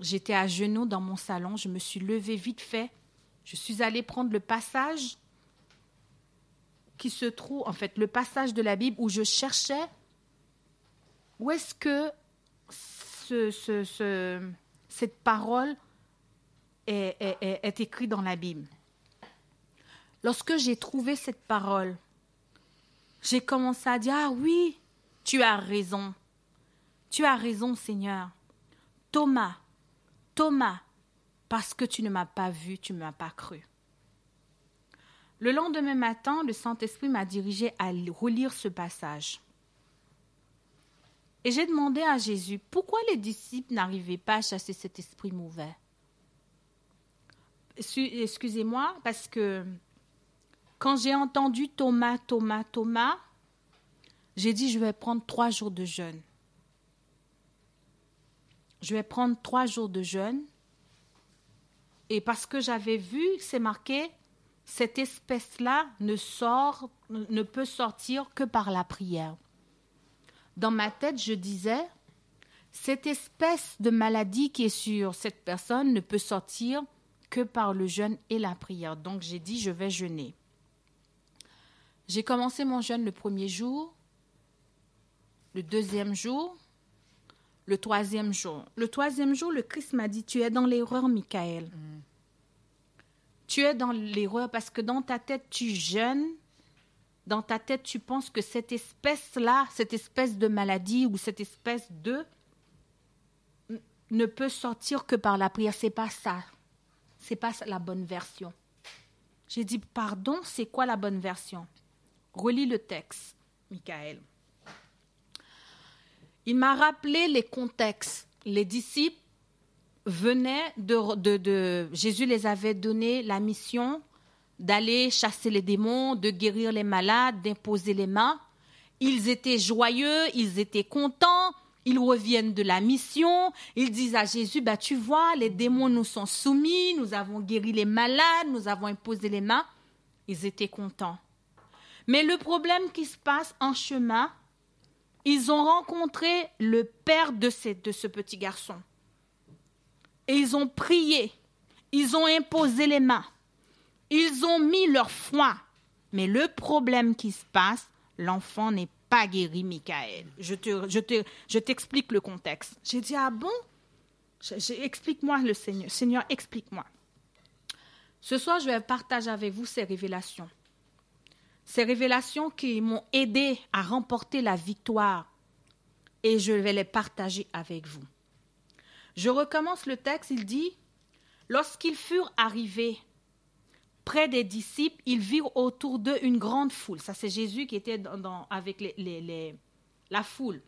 J'étais à genoux dans mon salon, je me suis levée vite fait, je suis allée prendre le passage qui se trouve, en fait, le passage de la Bible où je cherchais où est-ce que ce, cette parole est écrite dans la Bible. Lorsque j'ai trouvé cette parole, j'ai commencé à dire, ah oui, tu as raison. Tu as raison, Seigneur. Thomas, Thomas, parce que tu ne m'as pas vu, tu ne m'as pas cru. Le lendemain matin, le Saint-Esprit m'a dirigé à relire ce passage. Et j'ai demandé à Jésus pourquoi les disciples n'arrivaient pas à chasser cet esprit mauvais? Excusez-moi, parce que quand j'ai entendu Thomas, Thomas, Thomas, j'ai dit je vais prendre trois jours de jeûne. Je vais prendre trois jours de jeûne. Et parce que j'avais vu, c'est marqué cette espèce-là ne sort, ne peut sortir que par la prière. Dans ma tête, je disais, cette espèce de maladie qui est sur cette personne ne peut sortir que par le jeûne et la prière. Donc j'ai dit, je vais jeûner. J'ai commencé mon jeûne le premier jour, le deuxième jour, le troisième jour. Le troisième jour, le Christ m'a dit, tu es dans l'erreur, Michael. Mm tu es dans l'erreur parce que dans ta tête, tu jeûnes, dans ta tête, tu penses que cette espèce-là, cette espèce de maladie ou cette espèce de ne peut sortir que par la prière. C'est pas ça. C'est pas la bonne version. J'ai dit pardon, c'est quoi la bonne version? Relis le texte, Michael. Il m'a rappelé les contextes. Les disciples venaient de, Jésus les avait donné la mission d'aller chasser les démons, de guérir les malades, d'imposer les mains. Ils étaient joyeux, ils étaient contents, ils reviennent de la mission, ils disent à Jésus, bah, tu vois, les démons nous sont soumis, nous avons guéri les malades, nous avons imposé les mains. Ils étaient contents. Mais le problème qui se passe en chemin, ils ont rencontré le père de ce petit garçon. Et ils ont prié. Ils ont imposé les mains. Ils ont mis leur foi Mais le problème qui se passe, l'enfant n'est pas guéri, Michael. Je te, je te, je t'explique le contexte. J'ai dit ah bon? Explique-moi le Seigneur. Seigneur, explique-moi. Ce soir, je vais partager avec vous ces révélations. Ces révélations qui m'ont aidé à remporter la victoire et je vais les partager avec vous. Je recommence le texte, il dit, Lorsqu'ils furent arrivés près des disciples, ils virent autour d'eux une grande foule. Ça, c'est Jésus qui était dans, avec les, la foule.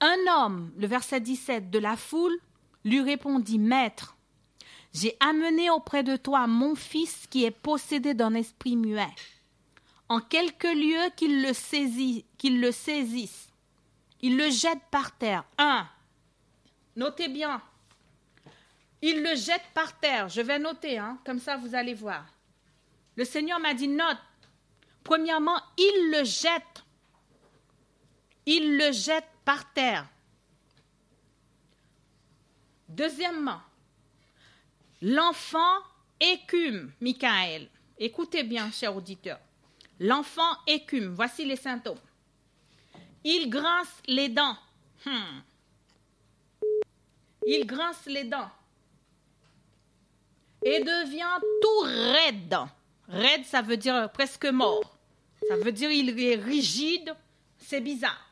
Un homme, le verset 17 de la foule, lui répondit, Maître, j'ai amené auprès de toi mon fils qui est possédé d'un esprit muet. En quelque lieu qu'il le, saisisse, il le jette par terre. Un, notez bien, il le jette par terre. Je vais noter, hein, comme ça vous allez voir. Le Seigneur m'a dit, note. Premièrement, il le jette. Il le jette par terre. Deuxièmement, l'enfant écume, Michael. Écoutez bien, cher auditeur. L'enfant écume. Voici les symptômes. Il grince les dents. Hmm. Il grince les dents et devient tout raide. Raide, ça veut dire presque mort. Ça veut dire il est rigide. C'est bizarre.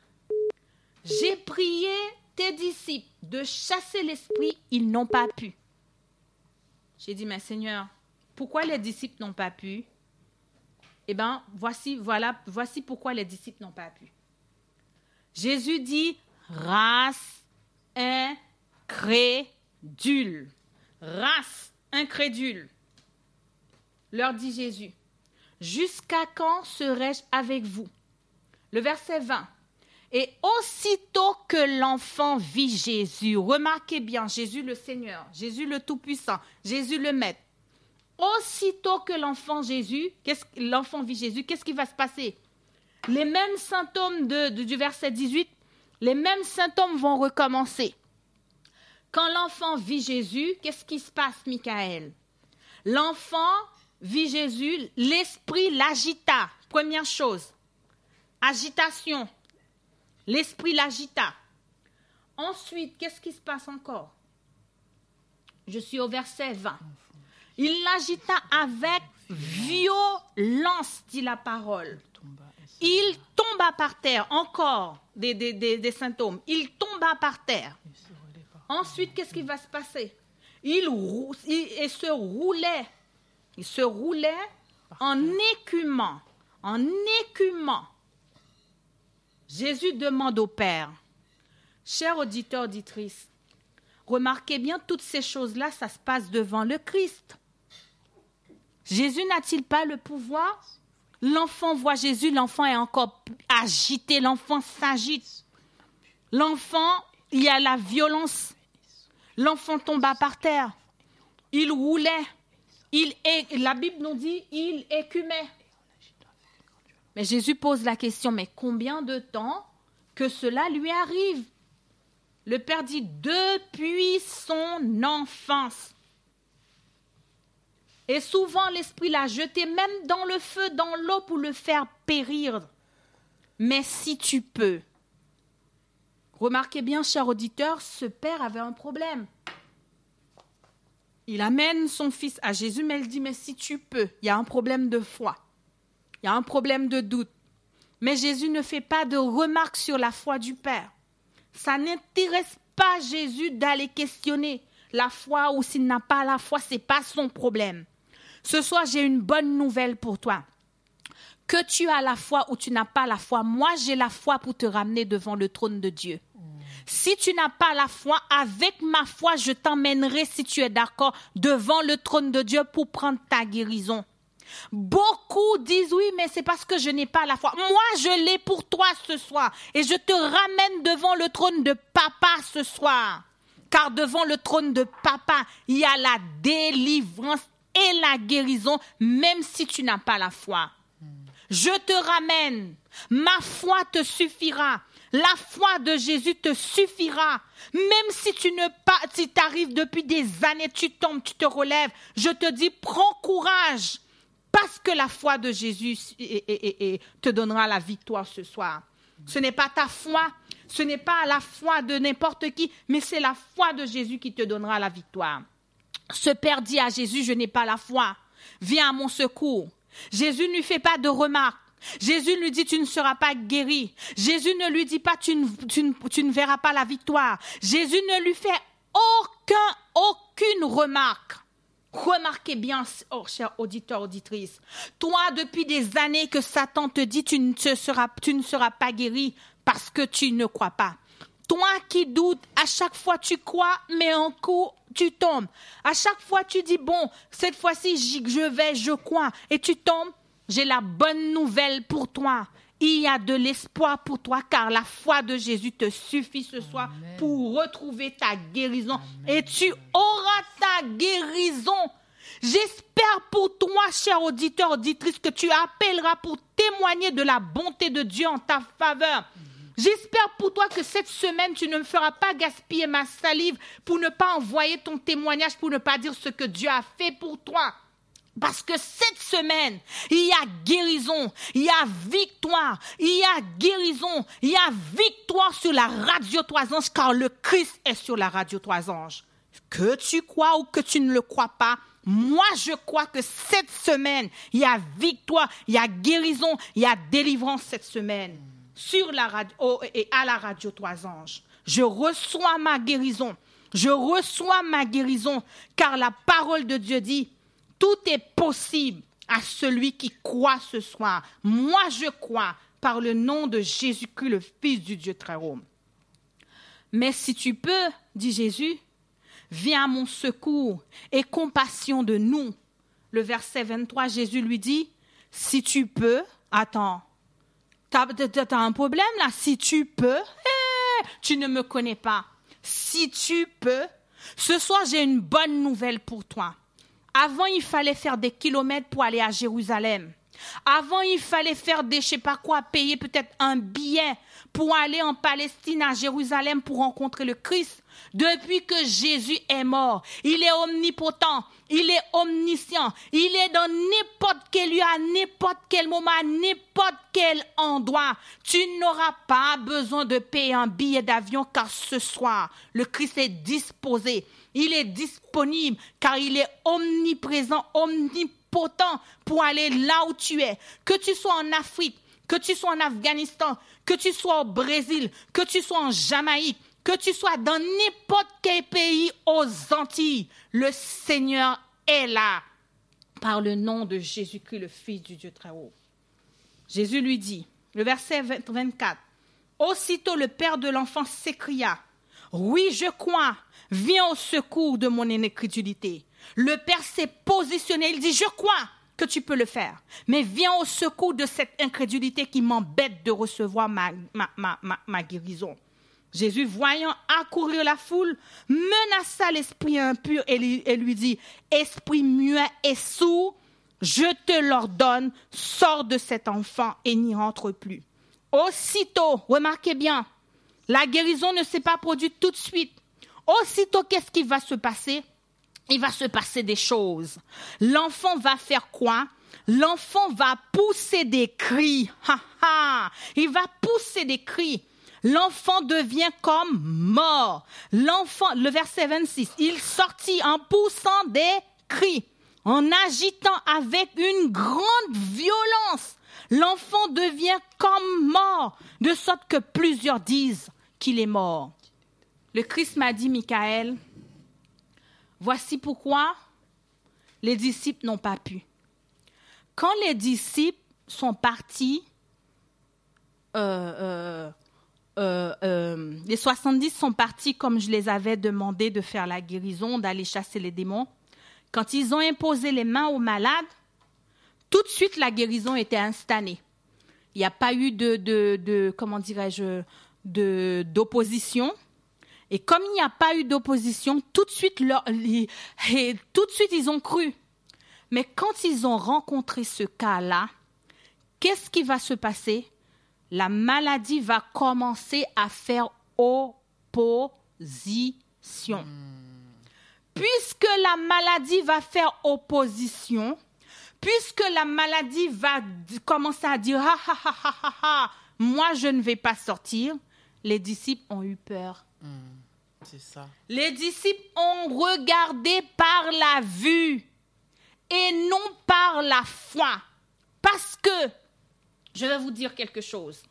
J'ai prié tes disciples de chasser l'esprit, ils n'ont pas pu. J'ai dit, mais Seigneur, pourquoi les disciples n'ont pas pu? Eh bien, voici, voici pourquoi les disciples n'ont pas pu. Jésus dit, race incrédule. Race incrédule. Leur dit Jésus, Jusqu'à quand serai-je avec vous? Le verset 20. Et aussitôt que l'enfant vit Jésus, remarquez bien, Jésus le Seigneur, Jésus le Tout-Puissant, Jésus le Maître. Aussitôt que l'enfant Jésus, l'enfant vit Jésus, qu'est-ce qui va se passer? Les mêmes symptômes du verset 18, les mêmes symptômes vont recommencer. Quand l'enfant vit Jésus, qu'est-ce qui se passe, Michael L'enfant vit Jésus, l'esprit l'agita. Première chose, agitation. L'esprit l'agita. Ensuite, qu'est-ce qui se passe encore? Je suis au verset 20. Il l'agita avec violence, dit la parole. Il tomba par terre, encore des, des symptômes. Il tomba par terre. Ensuite, qu'est-ce qui va se passer? Il, se roulait, il se roulait en écumant, en écumant. Jésus demande au Père, cher auditeur, auditrice, remarquez bien toutes ces choses-là, ça se passe devant le Christ. Jésus n'a-t-il pas le pouvoir? L'enfant voit Jésus, l'enfant est encore agité, l'enfant s'agite. L'enfant, il y a la violence L'enfant tomba par terre. Il roulait. Il, la Bible nous dit, il écumait. Mais Jésus pose la question, mais combien de temps que cela lui arrive? Le Père dit, depuis son enfance. Et souvent l'Esprit l'a jeté même dans le feu, dans l'eau pour le faire périr. Mais si tu peux, Remarquez bien, cher auditeur, ce père avait un problème. Il amène son fils à Jésus, mais il dit, mais si tu peux, il y a un problème de foi, il y a un problème de doute. Mais Jésus ne fait pas de remarques sur la foi du Père. Ça n'intéresse pas Jésus d'aller questionner la foi ou s'il n'a pas la foi, ce n'est pas son problème. Ce soir, j'ai une bonne nouvelle pour toi que tu as la foi ou tu n'as pas la foi, moi j'ai la foi pour te ramener devant le trône de Dieu. Si tu n'as pas la foi, avec ma foi, je t'emmènerai, si tu es d'accord, devant le trône de Dieu pour prendre ta guérison. Beaucoup disent oui, mais c'est parce que je n'ai pas la foi. Moi, je l'ai pour toi ce soir. Et je te ramène devant le trône de papa ce soir. Car devant le trône de papa, il y a la délivrance et la guérison, même si tu n'as pas la foi. Je te ramène. Ma foi te suffira. La foi de Jésus te suffira. Même si tu ne pas, si t'arrives depuis des années, tu tombes, tu te relèves. Je te dis, prends courage. Parce que la foi de Jésus te donnera la victoire ce soir. Ce n'est pas ta foi, ce n'est pas la foi de n'importe qui, mais c'est la foi de Jésus qui te donnera la victoire. Ce père dit à Jésus, je n'ai pas la foi, viens à mon secours. Jésus ne lui fait pas de remarques. Jésus lui dit, tu ne seras pas guéri. Jésus ne lui dit pas, tu ne, verras pas la victoire. Jésus ne lui fait aucun, aucune remarque. Remarquez bien, oh, cher auditeur, auditrice, toi, depuis des années que Satan te dit, tu ne, seras, tu ne seras pas guéri parce que tu ne crois pas. Toi qui doutes, à chaque fois tu crois, mais en coup, tu tombes. À chaque fois tu dis, bon, cette fois-ci, je vais, je crois, et tu tombes. J'ai la bonne nouvelle pour toi. Il y a de l'espoir pour toi car la foi de Jésus te suffit ce soir pour retrouver ta guérison et tu auras ta guérison. J'espère pour toi, cher auditeur, auditrice, que tu appelleras pour témoigner de la bonté de Dieu en ta faveur. J'espère pour toi que cette semaine, tu ne me feras pas gaspiller ma salive pour ne pas envoyer ton témoignage, pour ne pas dire ce que Dieu a fait pour toi. Parce que cette semaine, il y a guérison, il y a victoire, il y a guérison, il y a victoire sur la radio trois anges, car le Christ est sur la radio trois anges. Que tu crois ou que tu ne le crois pas, moi je crois que cette semaine, il y a victoire, il y a guérison, il y a délivrance cette semaine sur la radio et à la radio trois anges. Je reçois ma guérison. Je reçois ma guérison, car la parole de Dieu dit, tout est possible à celui qui croit ce soir. Moi, je crois par le nom de Jésus-Christ, le Fils du Dieu très haut. Mais si tu peux, dit Jésus, viens à mon secours et compassion de nous. Le verset 23, Jésus lui dit, si tu peux, attends, t'as as un problème là, si tu peux, eh, tu ne me connais pas. Si tu peux, ce soir j'ai une bonne nouvelle pour toi. Avant, il fallait faire des kilomètres pour aller à Jérusalem. Avant, il fallait faire des, je sais pas quoi, payer peut-être un billet pour aller en Palestine, à Jérusalem, pour rencontrer le Christ. Depuis que Jésus est mort, il est omnipotent, il est omniscient, il est dans n'importe quel lieu, à n'importe quel moment, à n'importe quel endroit. Tu n'auras pas besoin de payer un billet d'avion car ce soir, le Christ est disposé. Il est disponible car il est omniprésent, omnipotent pour aller là où tu es. Que tu sois en Afrique, que tu sois en Afghanistan, que tu sois au Brésil, que tu sois en Jamaïque, que tu sois dans n'importe quel pays aux Antilles, le Seigneur est là par le nom de Jésus-Christ, le Fils du Dieu très haut. Jésus lui dit, le verset 24, Aussitôt le père de l'enfant s'écria, Oui, je crois, viens au secours de mon incrédulité. Le père s'est positionné, il dit, Je crois que tu peux le faire, mais viens au secours de cette incrédulité qui m'embête de recevoir ma, guérison. Jésus, voyant accourir la foule, menaça l'esprit impur et lui dit, Esprit muet et sourd, je te l'ordonne, sors de cet enfant et n'y rentre plus. Aussitôt, remarquez bien, la guérison ne s'est pas produite tout de suite. Aussitôt, qu'est-ce qui va se passer? Il va se passer des choses. L'enfant va faire quoi? L'enfant va pousser des cris. Il va pousser des cris l'enfant devient comme mort. L'enfant, le verset 26, il sortit en poussant des cris, en agitant avec une grande violence. L'enfant devient comme mort, de sorte que plusieurs disent qu'il est mort. Le Christ m'a dit, Michael, voici pourquoi les disciples n'ont pas pu. Quand les disciples sont partis, euh, euh, euh, euh, les 70 sont partis comme je les avais demandé de faire la guérison, d'aller chasser les démons. Quand ils ont imposé les mains aux malades, tout de suite la guérison était installée. Il n'y a pas eu de, de, comment dirais-je, d'opposition. Et comme il n'y a pas eu d'opposition, tout de suite, tout de suite ils ont cru. Mais quand ils ont rencontré ce cas-là, qu'est-ce qui va se passer? La maladie va commencer à faire opposition. Puisque la maladie va faire opposition, puisque la maladie va commencer à dire ah, ah, ah, ah, moi je ne vais pas sortir, les disciples ont eu peur. C'est ça. Les disciples ont regardé par la vue et non par la foi. Parce que, je vais vous dire quelque chose.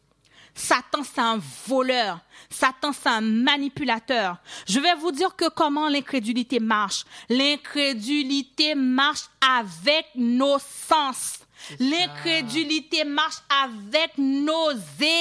Satan, c'est un voleur. Satan, c'est un manipulateur. Je vais vous dire que comment l'incrédulité marche. L'incrédulité marche avec nos sens. L'incrédulité marche avec nos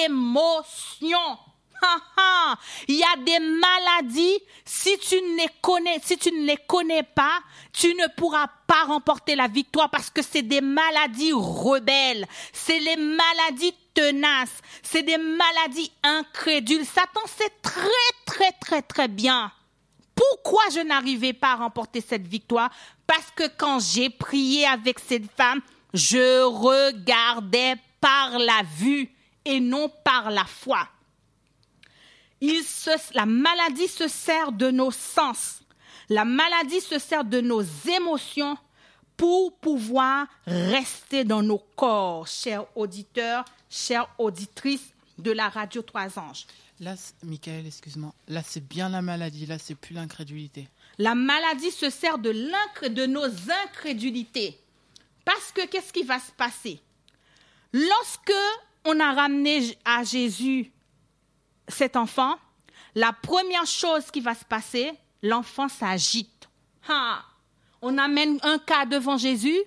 émotions. Ha, ha. Il y a des maladies, si tu ne les connais, si tu ne les connais pas, tu ne pourras pas remporter la victoire parce que c'est des maladies rebelles, c'est les maladies tenaces, c'est des maladies incrédules. Satan sait très très très très bien pourquoi je n'arrivais pas à remporter cette victoire Parce que quand j'ai prié avec cette femme, je regardais par la vue et non par la foi. Il se- la maladie se sert de nos sens. La maladie se sert de nos émotions pour pouvoir rester dans nos corps, chers auditeurs, chères auditrices de la radio Trois Anges. Là, Michael, excuse-moi. Là, c'est bien la maladie. Là, c'est plus l'incrédulité. La maladie se sert de, de nos incrédulités. Parce que qu'est-ce qui va se passer? Lorsque on a ramené à Jésus cet enfant, la première chose qui va se passer, l'enfant s'agite. Ah, on amène un cas devant Jésus.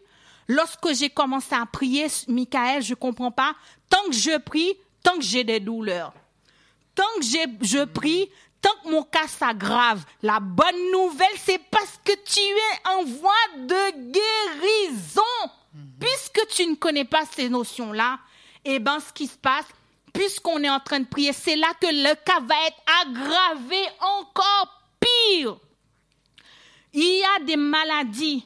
Lorsque j'ai commencé à prier, Michael, je ne comprends pas. Tant que je prie, tant que j'ai des douleurs. Tant que je prie, tant que mon cas s'aggrave, la bonne nouvelle, c'est parce que tu es en voie de guérison. Puisque tu ne connais pas ces notions-là, eh ben, ce qui se passe, puisqu'on est en train de prier, c'est là que le cas va être aggravé encore pire. Il y a des maladies.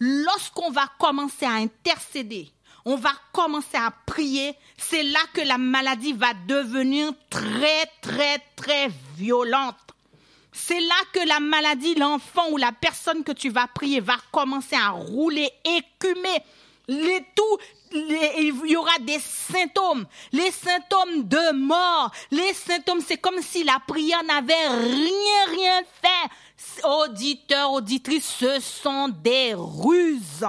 Lorsqu'on va commencer à intercéder, on va commencer à prier, c'est là que la maladie va devenir très, très, très violente. C'est là que la maladie, l'enfant ou la personne que tu vas prier va commencer à rouler, écumer. Les tout, les- il y aura des symptômes, les symptômes de mort. Les symptômes, c'est comme si la prière n'avait rien, rien fait. Auditeurs, auditrices, ce sont des ruses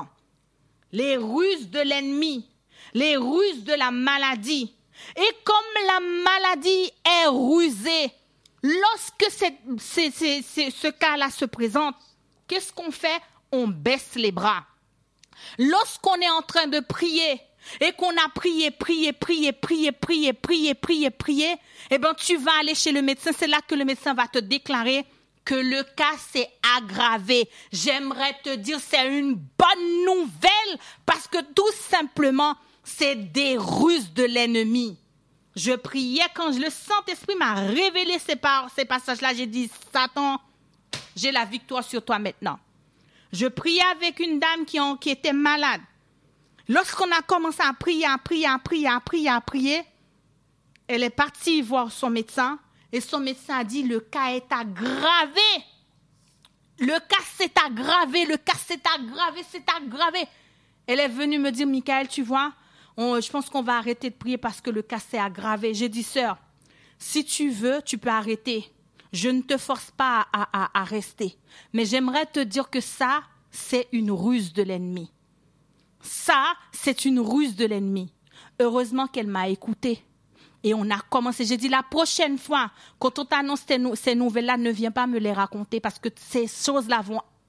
les ruses de l'ennemi, les ruses de la maladie. Et comme la maladie est rusée, lorsque c'est- c'est- c'est- ce cas-là se présente, qu'est-ce qu'on fait? On baisse les bras. Lorsqu'on est en train de prier et qu'on a prié, prié, prié, prié, prié, prié, prié, prié, eh ben tu vas aller chez le médecin. C'est là que le médecin va te déclarer que le cas s'est aggravé. J'aimerais te dire c'est une bonne nouvelle parce que tout simplement c'est des ruses de l'ennemi. Je priais quand le Saint-Esprit m'a révélé ces, ces passages-là. J'ai dit, Satan, j'ai la victoire sur toi maintenant. Je priais avec une dame qui, était malade. Lorsqu'on a commencé à prier, à prier, à prier, à prier, à prier, elle est partie voir son médecin et son médecin a dit le cas est aggravé. Le cas s'est aggravé, le cas s'est aggravé, s'est aggravé. Elle est venue me dire, Michael, tu vois, je pense qu'on va arrêter de prier parce que le cas s'est aggravé. J'ai dit, sœur, si tu veux, tu peux arrêter. Je ne te force pas à, rester. Mais j'aimerais te dire que ça, c'est une ruse de l'ennemi. Ça, c'est une ruse de l'ennemi. Heureusement qu'elle m'a écouté. Et on a commencé. J'ai dit la prochaine fois, quand on t'annonce ces, nou- ces nouvelles-là, ne viens pas me les raconter parce que ces choses-là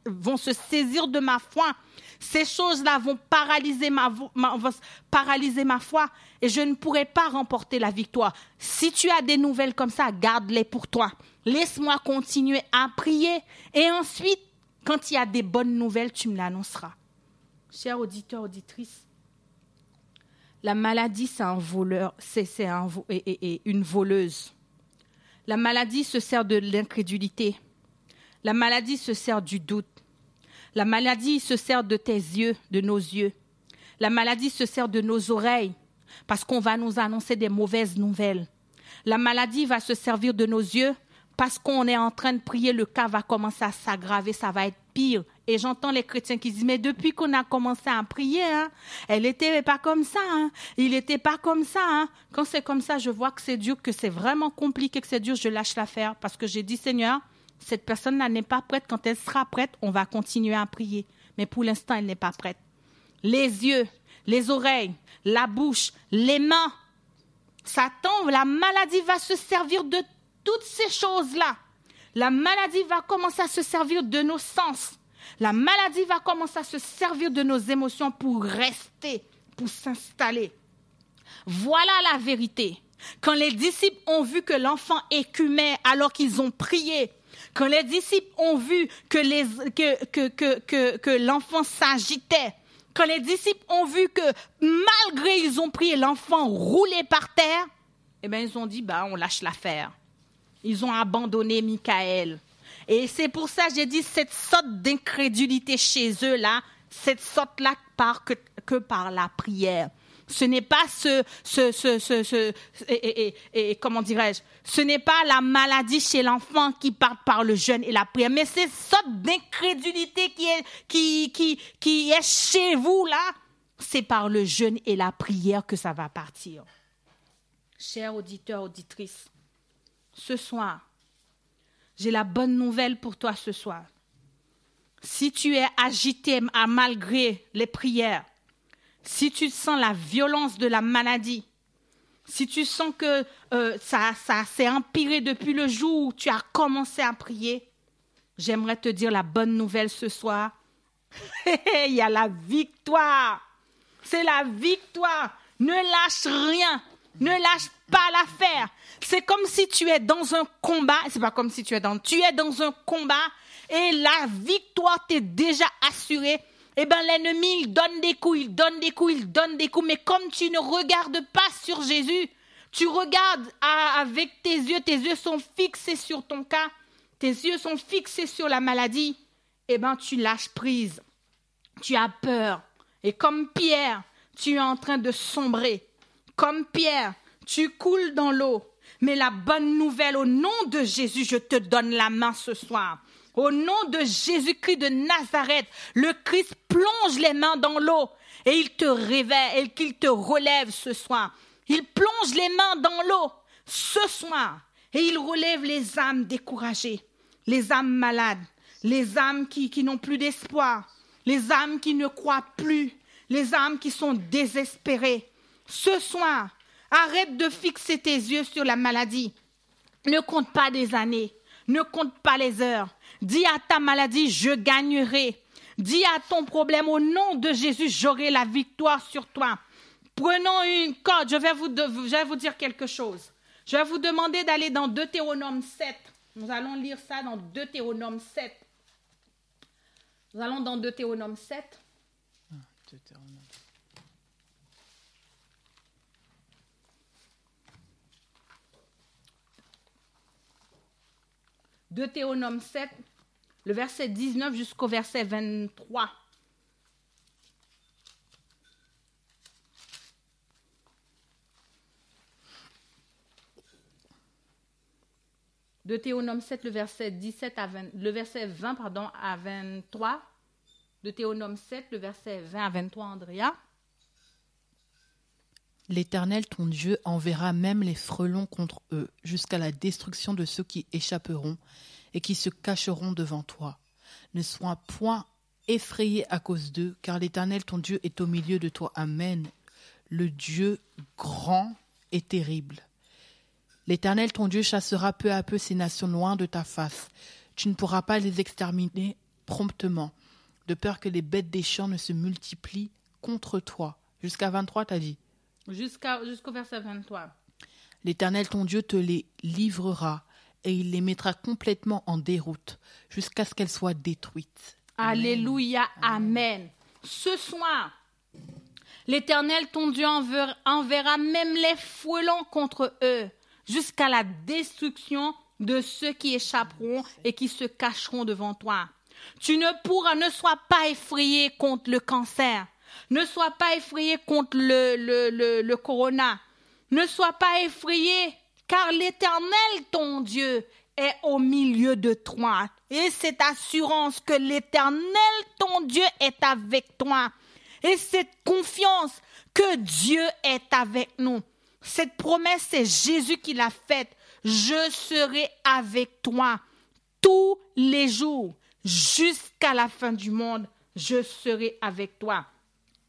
vont, se saisir de ma foi. Ces choses-là vont paralyser ma, ma- vont paralyser ma foi et je ne pourrai pas remporter la victoire. Si tu as des nouvelles comme ça, garde-les pour toi. Laisse-moi continuer à prier et ensuite, quand il y a des bonnes nouvelles, tu me l'annonceras. Chers auditeurs, auditrices, la maladie, c'est un voleur, c'est une voleuse. La maladie se sert de l'incrédulité. La maladie se sert du doute. La maladie se sert de tes yeux, de nos yeux. La maladie se sert de nos oreilles parce qu'on va nous annoncer des mauvaises nouvelles. La maladie va se servir de nos yeux parce qu'on est en train de prier, le cas va commencer à s'aggraver, ça va être pire. Et j'entends les chrétiens qui disent, mais depuis qu'on a commencé à prier, hein, elle n'était pas comme ça, hein. il n'était pas comme ça. Hein. Quand c'est comme ça, je vois que c'est dur, que c'est vraiment compliqué, que c'est dur, je lâche l'affaire parce que j'ai dit, Seigneur, cette personne-là n'est pas prête. Quand elle sera prête, on va continuer à prier. Mais pour l'instant, elle n'est pas prête. Les yeux, les oreilles, la bouche, les mains. Satan, la maladie va se servir de toutes ces choses-là. La maladie va commencer à se servir de nos sens. La maladie va commencer à se servir de nos émotions pour rester, pour s'installer. Voilà la vérité. Quand les disciples ont vu que l'enfant écumait alors qu'ils ont prié, quand les disciples ont vu que, l'enfant s'agitait, quand les disciples ont vu que malgré ils ont prié, l'enfant roulait par terre, eh bien, ils ont dit, bah, on lâche l'affaire. Ils ont abandonné Michael. Et c'est pour ça que j'ai dit cette sorte d'incrédulité chez eux là, cette sorte-là part que, que par la prière. Ce n'est pas ce, ce, ce, ce, et, comment dirais-je, ce n'est pas la maladie chez l'enfant qui part par le jeûne et la prière, mais cette sorte d'incrédulité qui est, qui, qui, qui est chez vous là, c'est par le jeûne et la prière que ça va partir. Chers auditeurs, auditrices, ce soir, j'ai la bonne nouvelle pour toi ce soir. Si tu es agité malgré les prières, si tu sens la violence de la maladie, si tu sens que euh, ça, ça s'est empiré depuis le jour où tu as commencé à prier, j'aimerais te dire la bonne nouvelle ce soir. Il y a la victoire. C'est la victoire. Ne lâche rien. Ne lâche pas l'affaire. C'est comme si tu es dans un combat. C'est pas comme si tu es dans. Tu es dans un combat et la victoire t'est déjà assurée. Eh bien, l'ennemi, il donne des coups, il donne des coups, il donne des coups. Mais comme tu ne regardes pas sur Jésus, tu regardes avec tes yeux, tes yeux sont fixés sur ton cas, tes yeux sont fixés sur la maladie. Eh bien, tu lâches prise. Tu as peur. Et comme Pierre, tu es en train de sombrer. Comme Pierre, tu coules dans l'eau. Mais la bonne nouvelle, au nom de Jésus, je te donne la main ce soir. Au nom de Jésus-Christ de Nazareth, le Christ plonge les mains dans l'eau et il te réveille et qu'il te relève ce soir. Il plonge les mains dans l'eau ce soir et il relève les âmes découragées, les âmes malades, les âmes qui, qui n'ont plus d'espoir, les âmes qui ne croient plus, les âmes qui sont désespérées. Ce soir, arrête de fixer tes yeux sur la maladie. Ne compte pas des années, ne compte pas les heures. Dis à ta maladie, je gagnerai. Dis à ton problème, au nom de Jésus, j'aurai la victoire sur toi. Prenons une corde, je vais vous, je vais vous dire quelque chose. Je vais vous demander d'aller dans Deutéronome 7. Nous allons lire ça dans Deutéronome 7. Nous allons dans Deutéronome 7. Ah, Deutéronome. Deutéronome 7, le verset 19 jusqu'au verset 23. Deutéronome 7, le verset 17 à 20, le verset 20 pardon, à 23. Deutéronome 7, le verset 20 à 23, Andrea. L'Éternel ton Dieu enverra même les frelons contre eux, jusqu'à la destruction de ceux qui échapperont et qui se cacheront devant toi. Ne sois point effrayé à cause d'eux, car l'Éternel ton Dieu est au milieu de toi. Amen. Le Dieu grand et terrible. L'Éternel ton Dieu chassera peu à peu ces nations loin de ta face. Tu ne pourras pas les exterminer promptement, de peur que les bêtes des champs ne se multiplient contre toi. Jusqu'à 23, t'as dit jusqu'au verset 23. L'Éternel ton Dieu te les livrera et il les mettra complètement en déroute jusqu'à ce qu'elles soient détruites. Alléluia, Amen. Ce soir, l'Éternel ton Dieu enverra même les frelons contre eux jusqu'à la destruction de ceux qui échapperont et qui se cacheront devant toi. Tu ne pourras, ne sois pas effrayé contre le cancer. Ne sois pas effrayé contre le, corona. Ne sois pas effrayé, car l'Éternel, ton Dieu, est au milieu de toi. Et cette assurance que l'Éternel, ton Dieu, est avec toi. Et cette confiance que Dieu est avec nous. Cette promesse, c'est Jésus qui l'a faite. Je serai avec toi tous les jours jusqu'à la fin du monde. Je serai avec toi.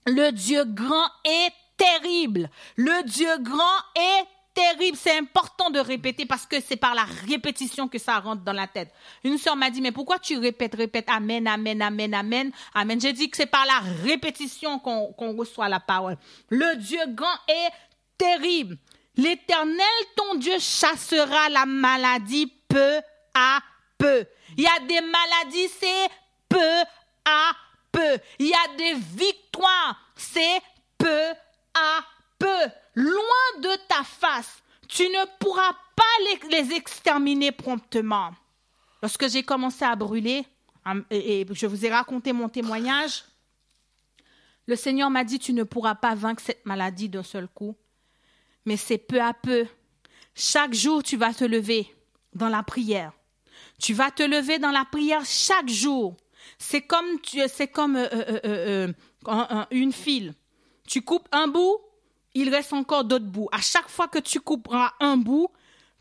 Le Dieu grand est terrible. Le Dieu grand est terrible. C'est important de répéter parce que c'est par la répétition que ça rentre dans la tête. Une sœur m'a dit, mais pourquoi tu répètes, répètes, amen, amen, amen, amen, amen. J'ai dit que c'est par la répétition qu'on reçoit la parole. Le Dieu grand est terrible. L'Éternel, ton Dieu, chassera la maladie peu à peu. Il y a des maladies, c'est peu à peu. Il y a des victoires, c'est peu à peu, loin de ta face. Tu ne pourras pas les, exterminer promptement. Lorsque j'ai commencé à brûler, et je vous ai raconté mon témoignage, le Seigneur m'a dit, tu ne pourras pas vaincre cette maladie d'un seul coup, mais c'est peu à peu. Chaque jour, tu vas te lever dans la prière. Tu vas te lever dans la prière chaque jour. C'est comme, c'est comme euh, euh, euh, une file. Tu coupes un bout, il reste encore d'autres bouts. À chaque fois que tu couperas un bout,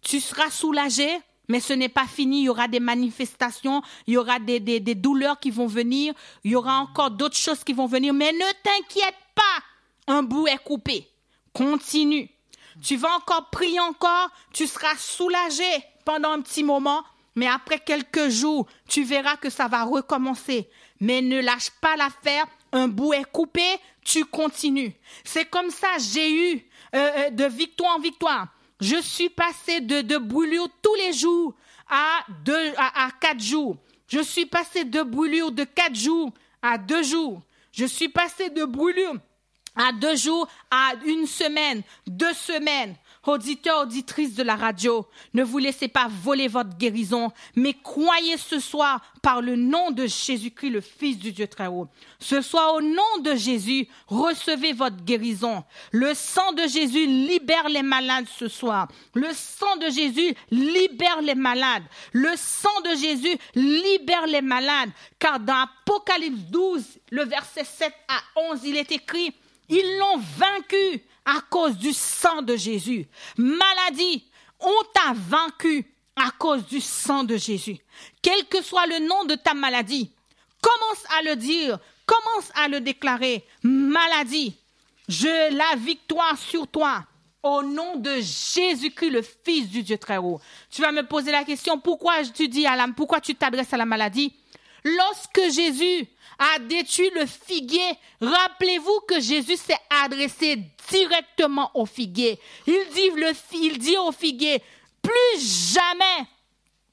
tu seras soulagé, mais ce n'est pas fini. Il y aura des manifestations, il y aura des, des, douleurs qui vont venir, il y aura encore d'autres choses qui vont venir. Mais ne t'inquiète pas, un bout est coupé. Continue. Tu vas encore prier encore, tu seras soulagé pendant un petit moment, mais après quelques jours, tu verras que ça va recommencer. Mais ne lâche pas l'affaire, un bout est coupé, tu continues. C'est comme ça, j'ai eu euh, euh, de victoire en victoire. Je suis passé de, brûlure tous les jours à, à, quatre jours. Je suis passé de brûlure de quatre jours à deux jours. Je suis passé de brûlure à deux jours à une semaine, deux semaines. Auditeurs, auditrices de la radio, ne vous laissez pas voler votre guérison, mais croyez ce soir par le nom de Jésus-Christ, le Fils du Dieu très haut. Ce soir, au nom de Jésus, recevez votre guérison. Le sang de Jésus libère les malades ce soir. Le sang de Jésus libère les malades. Le sang de Jésus libère les malades. Car dans Apocalypse 12, le verset 7 à 11, il est écrit, ils l'ont vaincu à cause du sang de Jésus. Maladie, on t'a vaincu à cause du sang de Jésus. Quel que soit le nom de ta maladie, commence à le dire, commence à le déclarer. Maladie, je la victoire sur toi. Au nom de Jésus-Christ, le Fils du Dieu très haut. Tu vas me poser la question, pourquoi tu dis à la, pourquoi tu t'adresses à la maladie? Lorsque Jésus a détruit le figuier, rappelez-vous que Jésus s'est adressé directement au figuier. Il dit, au figuier, plus jamais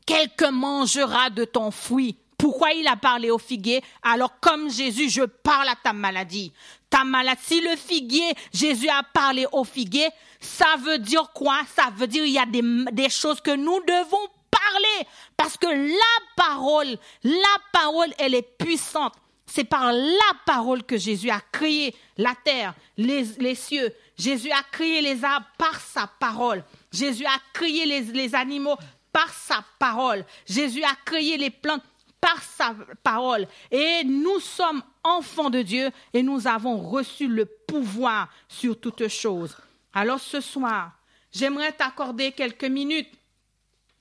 quelqu'un mangera de ton fruit. Pourquoi il a parlé au figuier? Alors comme Jésus, je parle à ta maladie. Ta maladie, si le figuier, Jésus a parlé au figuier, ça veut dire quoi? Ça veut dire il y a des, des choses que nous devons parler. Parce que la parole, la parole, elle est puissante. C'est par la parole que Jésus a créé la terre, les, cieux. Jésus a créé les arbres par sa parole. Jésus a créé les, les animaux par sa parole. Jésus a créé les plantes par sa parole. Et nous sommes enfants de Dieu et nous avons reçu le pouvoir sur toutes choses. Alors ce soir, j'aimerais t'accorder quelques minutes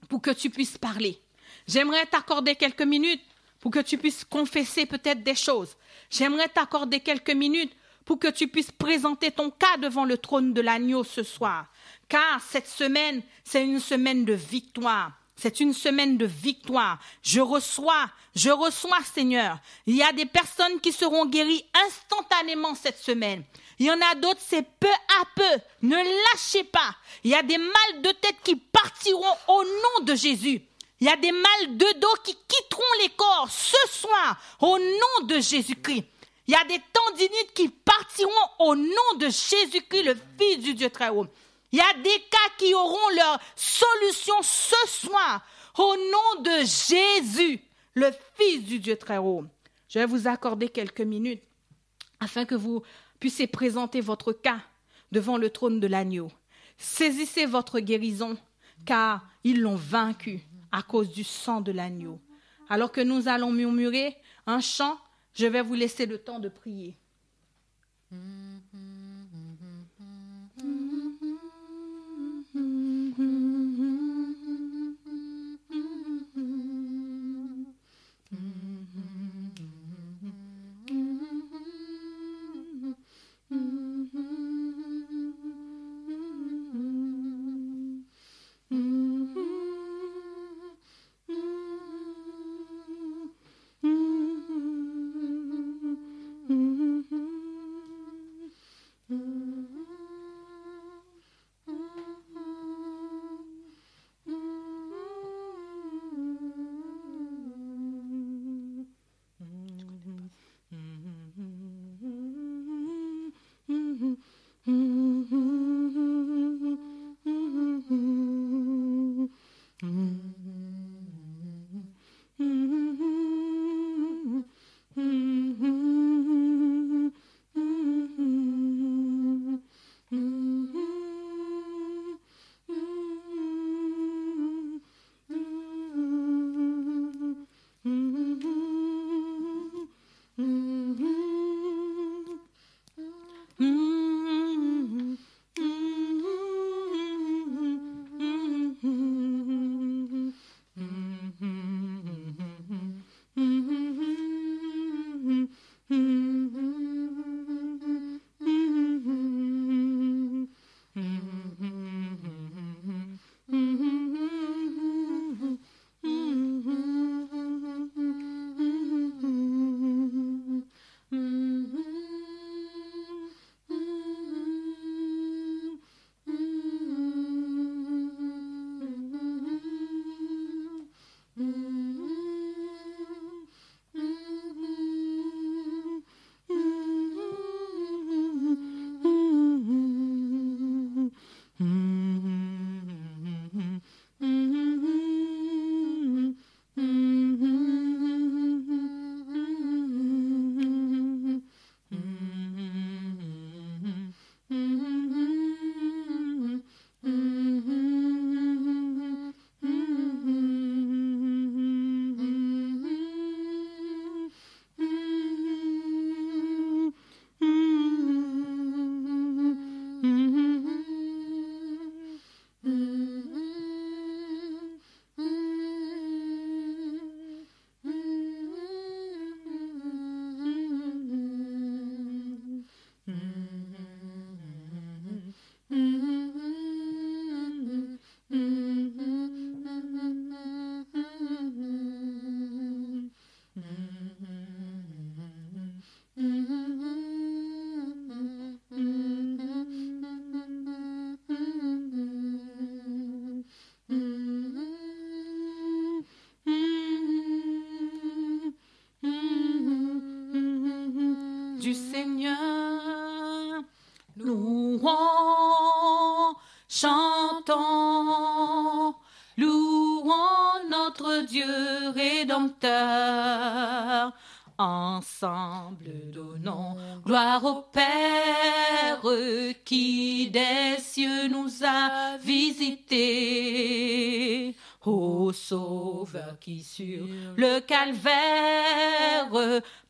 pour que tu puisses parler. J'aimerais t'accorder quelques minutes pour que tu puisses confesser peut-être des choses. J'aimerais t'accorder quelques minutes pour que tu puisses présenter ton cas devant le trône de l'agneau ce soir. Car cette semaine, c'est une semaine de victoire. C'est une semaine de victoire. Je reçois, je reçois, Seigneur. Il y a des personnes qui seront guéries instantanément cette semaine. Il y en a d'autres, c'est peu à peu. Ne lâchez pas. Il y a des mal de tête qui partiront au nom de Jésus. Il y a des mal de dos qui quitteront les corps ce soir au nom de Jésus-Christ. Il y a des tendinites qui partiront au nom de Jésus-Christ, le Fils du Dieu très haut. Il y a des cas qui auront leur solution ce soir au nom de Jésus, le Fils du Dieu très haut. Je vais vous accorder quelques minutes afin que vous puissiez présenter votre cas devant le trône de l'agneau. Saisissez votre guérison, car ils l'ont vaincu à cause du sang de l'agneau. Alors que nous allons murmurer un chant, je vais vous laisser le temps de prier. du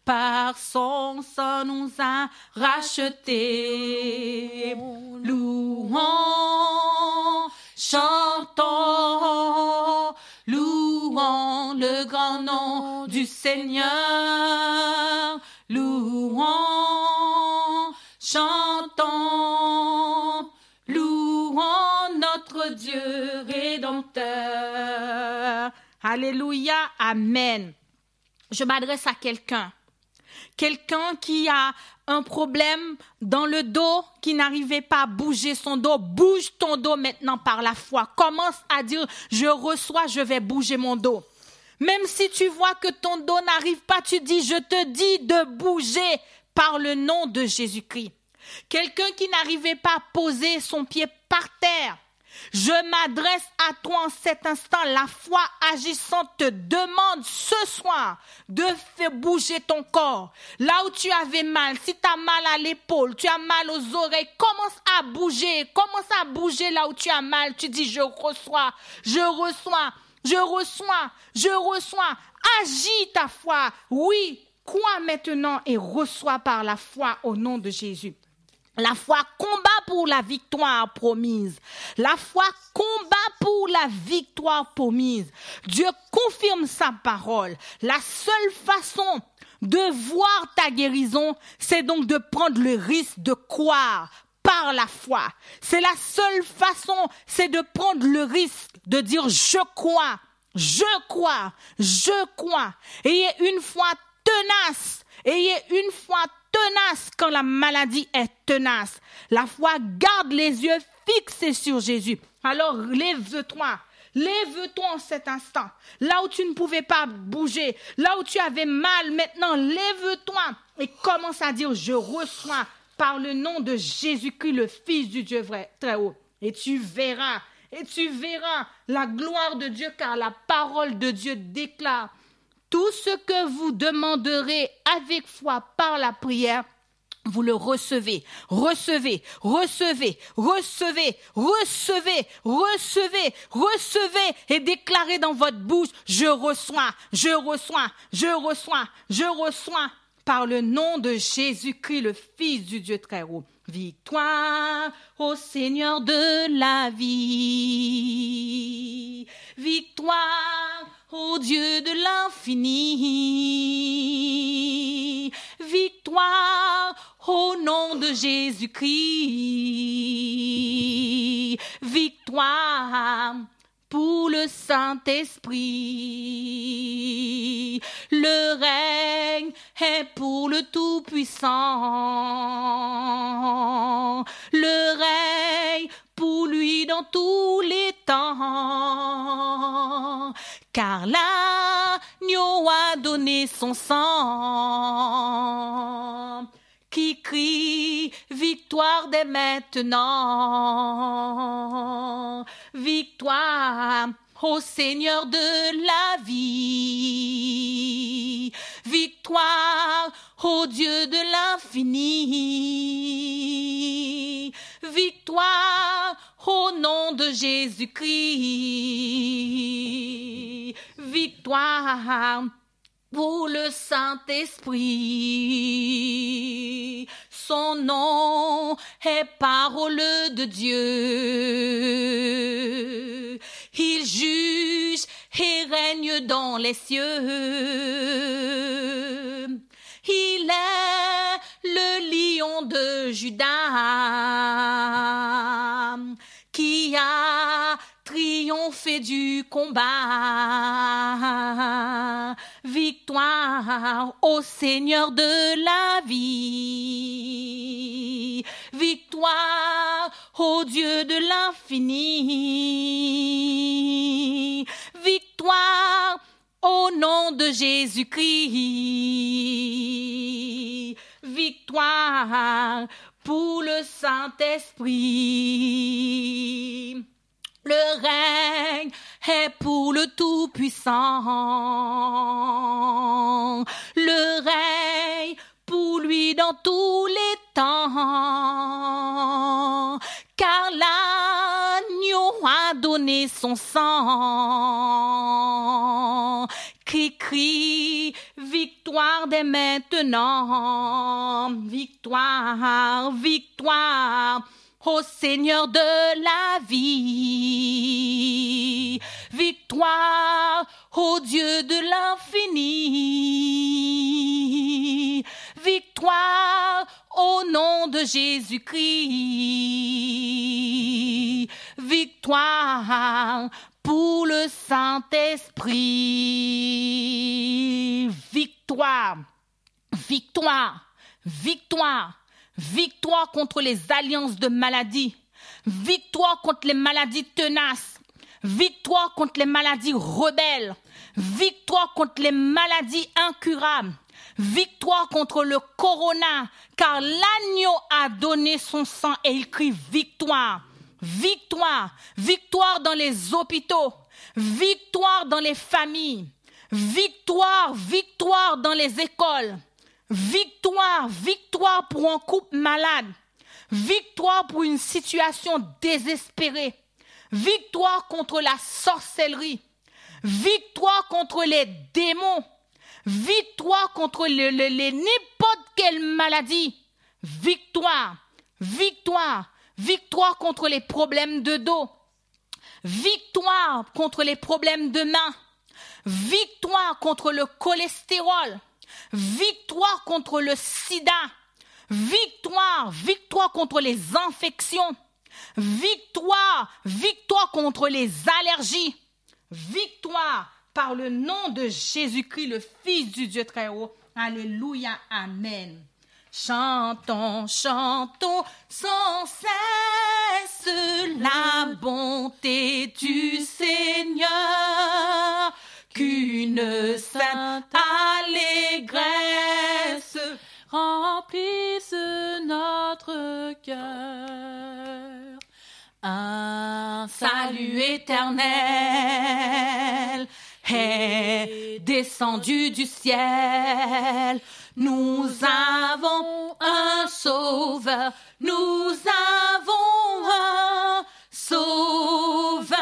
par son sang nous a rachetés. Louons, chantons, louons le grand nom du Seigneur. Louons, chantons, louons notre Dieu rédempteur. Alléluia, Amen. Je m'adresse à quelqu'un quelqu'un qui a un problème dans le dos, qui n'arrivait pas à bouger son dos, bouge ton dos maintenant par la foi. Commence à dire, je reçois, je vais bouger mon dos. Même si tu vois que ton dos n'arrive pas, tu dis, je te dis de bouger par le nom de Jésus-Christ. Quelqu'un qui n'arrivait pas à poser son pied par terre, je m'adresse à toi en cet instant. La foi agissante te demande ce soir de faire bouger ton corps. Là où tu avais mal, si tu as mal à l'épaule, tu as mal aux oreilles, commence à bouger. Commence à bouger là où tu as mal. Tu dis, je reçois, je reçois. je reçois, je reçois. Agis ta foi. Oui, crois maintenant et reçois par la foi au nom de Jésus. La foi combat pour la victoire promise. La foi combat pour la victoire promise. Dieu confirme sa parole. La seule façon de voir ta guérison, c'est donc de prendre le risque de croire par la foi. C'est la seule façon, c'est de prendre le risque de dire je crois, je crois, je crois. Ayez une foi tenace, ayez une foi tenace quand la maladie est tenace. La foi garde les yeux fixés sur Jésus. Alors lève-toi. Lève-toi en cet instant. Là où tu ne pouvais pas bouger, là où tu avais mal, maintenant lève-toi et commence à dire, je reçois par le nom de Jésus-Christ, le Fils du Dieu vrai, très haut. Et tu verras, et tu verras la gloire de Dieu, car la parole de Dieu déclare, tout ce que vous demanderez avec foi par la prière, vous le recevez, recevez, recevez, recevez, recevez, recevez, recevez et déclarez dans votre bouche, je reçois, je reçois, je reçois, je reçois par le nom de Jésus-Christ, le Fils du Dieu très haut. Victoire au Seigneur de la vie. Victoire au Dieu de l'infini. Victoire au nom de Jésus-Christ. Victoire pour le Saint-Esprit. Le règne est pour le Tout-Puissant. Le règne pour lui dans tous les temps. Car l'agneau a donné son sang qui crie victoire dès maintenant. Victoire au Seigneur de la vie. Victoire au Dieu de l'infini. Victoire au nom de Jésus-Christ. Victoire pour le Saint-Esprit. Son nom est parole de Dieu. Il juge et règne dans les cieux. Il est le lion de Judas qui a triomphé du combat. Victoire au Seigneur de la vie. Victoire au Dieu de l'infini. Victoire au nom de Jésus-Christ. Victoire pour le Saint-Esprit. Le règne est pour le Tout-Puissant. Le règne pour lui dans tous les temps. Car l'agneau a donné son sang. Qui crie victoire dès maintenant. Victoire, victoire au Seigneur de la vie. Victoire au Dieu de l'infini. Victoire au nom de Jésus-Christ. Victoire pour le Saint-Esprit. Victoire, victoire, victoire Victoire contre les alliances de maladies. Victoire contre les maladies tenaces. Victoire contre les maladies rebelles. Victoire contre les maladies incurables. Victoire contre le corona, car l'agneau a donné son sang et il crie victoire. Victoire. Victoire dans les hôpitaux. Victoire dans les familles. Victoire, victoire dans les écoles. Victoire, victoire pour un couple malade. Victoire pour une situation désespérée. Victoire contre la sorcellerie. victoire contre les démons, victoire contre les n'importe quelle maladie, victoire, victoire, victoire contre les problèmes de dos, victoire contre les problèmes de main, victoire contre le cholestérol, victoire contre le sida, victoire, victoire contre les infections, victoire, victoire contre les allergies, victoire par le nom de Jésus-Christ, le Fils du Dieu très haut. Alléluia, Amen. Chantons, chantons sans cesse la bonté du Seigneur, qu'une sainte allégresse remplisse notre cœur. Un salut éternel est descendu du ciel. Nous avons un sauveur, nous avons un sauveur.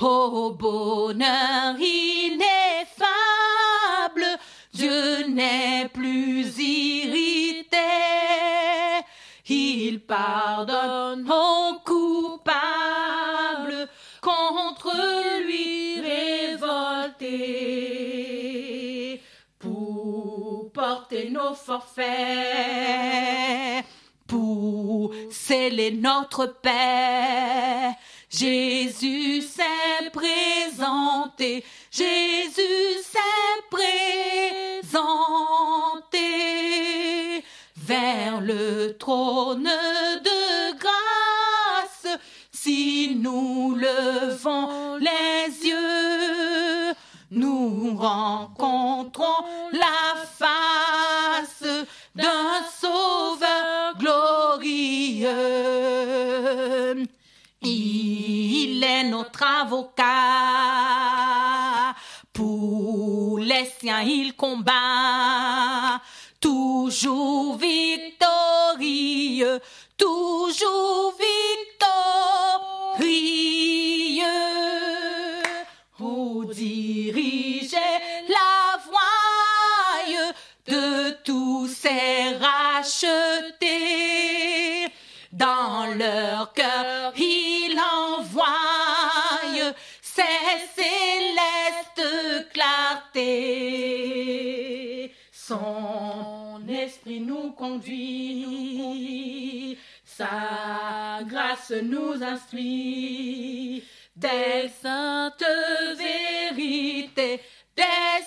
Au bonheur ineffable, Dieu n'est plus irrité. Il pardonne nos forfaits, pour sceller notre paix. Jésus s'est présenté, Jésus s'est présenté vers le trône de grâce. Si nous levons les yeux, nous rencontrons la face d'un sauveur glorieux. Il est notre avocat. Pour les siens, il combat. Toujours victorieux, toujours victorieux. Ces rachetés. Dans leur cœur, il envoie ses célestes clartés. Son esprit nous conduit, sa grâce nous instruit des saintes vérités, des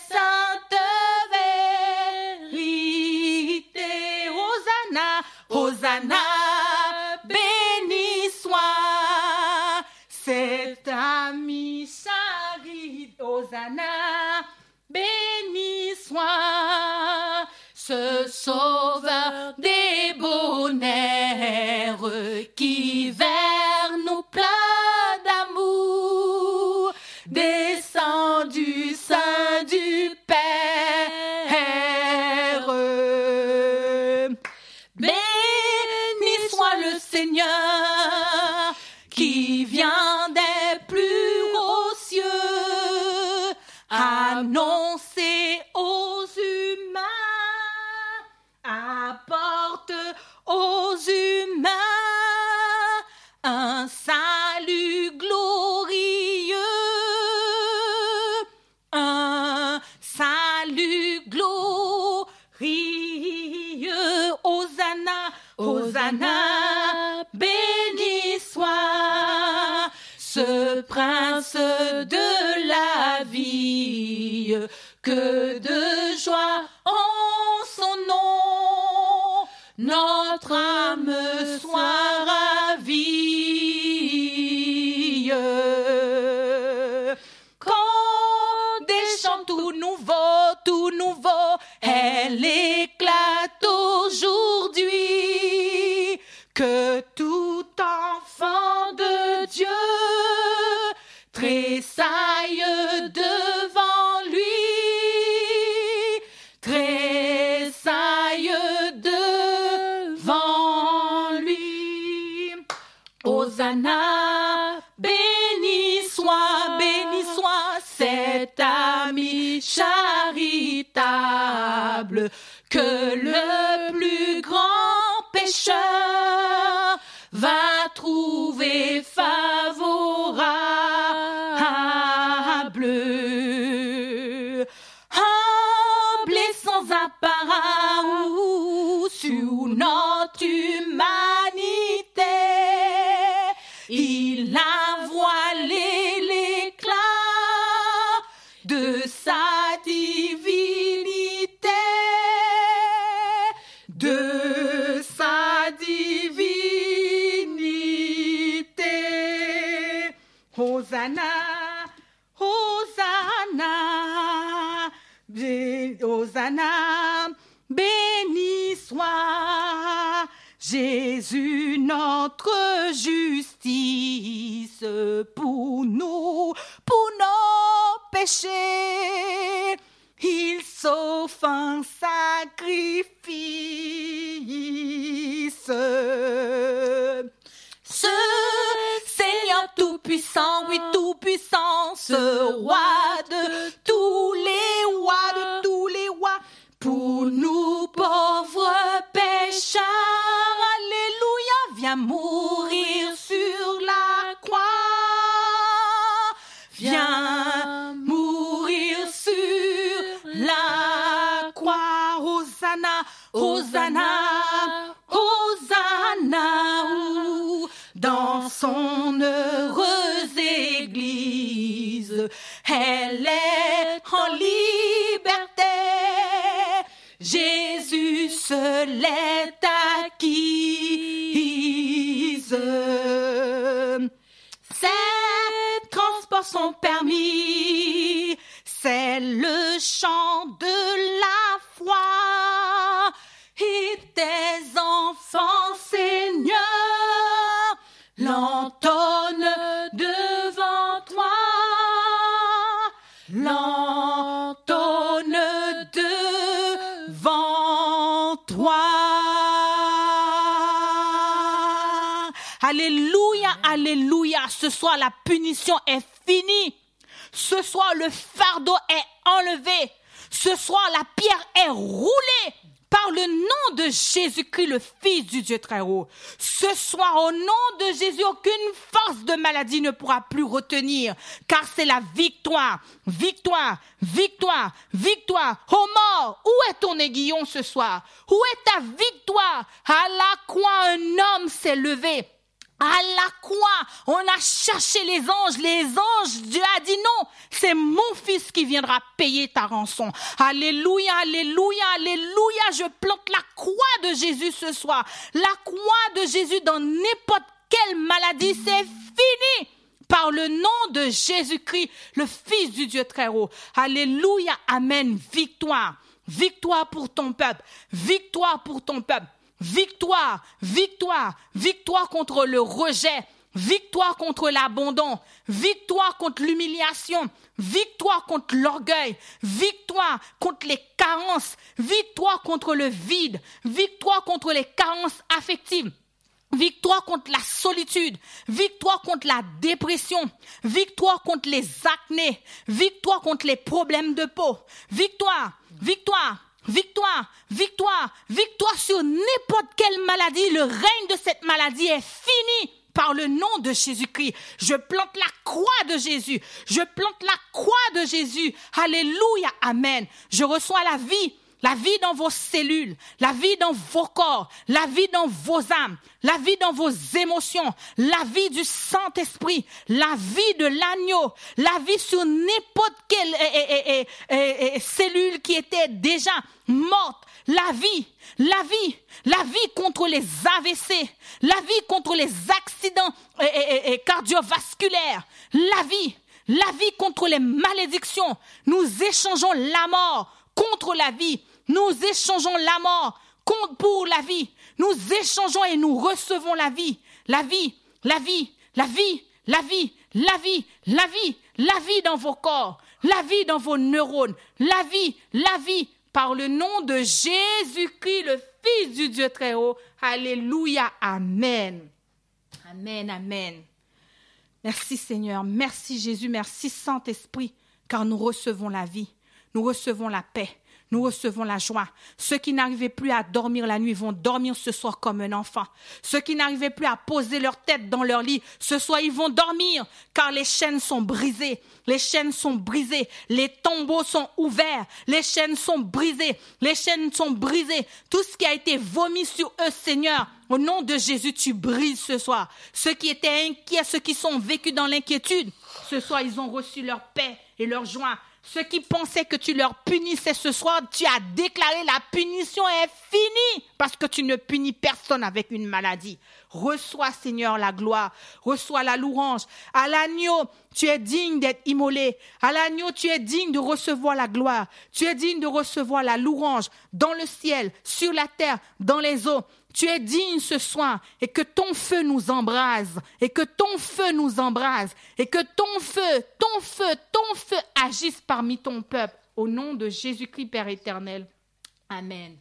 Hosanna, béni soit cet ami charité. Hosanna, béni soit ce sauveur Hosanna, béni soit ce prince de la vie, que de joie en son nom, notre âme soit ravie. Quand des chants tout nouveaux, tout nouveaux, Béni soit, béni soit cet ami charitable que le plus grand pécheur va trouver favori. Béni soit Jésus notre justice pour nous, pour nos péchés. Alléluia. Ce soir, la punition est finie. Ce soir, le fardeau est enlevé. Ce soir, la pierre est roulée par le nom de Jésus-Christ, le Fils du Dieu très haut. Ce soir, au nom de Jésus, aucune force de maladie ne pourra plus retenir, car c'est la victoire, victoire, victoire, victoire. Oh mort, où est ton aiguillon ce soir? Où est ta victoire? À la croix, un homme s'est levé. À la croix, on a cherché les anges. Les anges, Dieu a dit non. C'est mon fils qui viendra payer ta rançon. Alléluia, alléluia, alléluia. Je plante la croix de Jésus ce soir. La croix de Jésus dans n'importe quelle maladie, c'est fini par le nom de Jésus-Christ, le Fils du Dieu très haut. Alléluia, Amen. Victoire. Victoire pour ton peuple. Victoire pour ton peuple. Victoire, victoire, victoire contre le rejet, victoire contre l'abandon, victoire contre l'humiliation, victoire contre l'orgueil, victoire contre les carences, victoire contre le vide, victoire contre les carences affectives. Victoire contre la solitude, victoire contre la dépression, victoire contre les acnés, victoire contre les problèmes de peau, victoire, victoire, victoire, victoire, victoire sur n'importe quelle maladie. Le règne de cette maladie est fini par le nom de Jésus-Christ. Je plante la croix de Jésus. Je plante la croix de Jésus. Alléluia. Amen. Je reçois la vie. La vie dans vos cellules, la vie dans vos corps, la vie dans vos âmes, la vie dans vos émotions, la vie du Saint-Esprit, la vie de l'agneau, la vie sur n'importe quelle eh, eh, eh, cellule qui était déjà morte, la vie, la vie, la vie contre les AVC, la vie contre les accidents cardiovasculaires, la vie, la vie contre les malédictions. Nous échangeons la mort contre la vie. Nous échangeons la mort pour la vie. Nous échangeons et nous recevons la vie. La vie, la vie, la vie, la vie, la vie, la vie, la vie dans vos corps, la vie dans vos neurones, la vie, la vie, par le nom de Jésus-Christ, le Fils du Dieu très haut. Alléluia. Amen. Amen, amen. Merci Seigneur, merci Jésus, merci Saint-Esprit, car nous recevons la vie. nous recevons la paix nous recevons la joie. Ceux qui n'arrivaient plus à dormir la nuit vont dormir ce soir comme un enfant. Ceux qui n'arrivaient plus à poser leur tête dans leur lit, ce soir ils vont dormir car les chaînes sont brisées. Les chaînes sont brisées. Les tombeaux sont ouverts. Les chaînes sont brisées. Les chaînes sont brisées. Tout ce qui a été vomi sur eux, Seigneur, au nom de Jésus, tu brises ce soir. Ceux qui étaient inquiets, ceux qui sont vécus dans l'inquiétude, ce soir ils ont reçu leur paix et leur joie. Ceux qui pensaient que tu leur punissais ce soir, tu as déclaré la punition est finie parce que tu ne punis personne avec une maladie. Reçois, Seigneur, la gloire. Reçois la louange. À l'agneau, tu es digne d'être immolé. À l'agneau, tu es digne de recevoir la gloire. Tu es digne de recevoir la louange dans le ciel, sur la terre, dans les eaux. Tu es digne ce soir et que ton feu nous embrase et que ton feu nous embrase et que ton feu, ton feu, ton feu agisse parmi ton peuple au nom de Jésus-Christ Père éternel. Amen.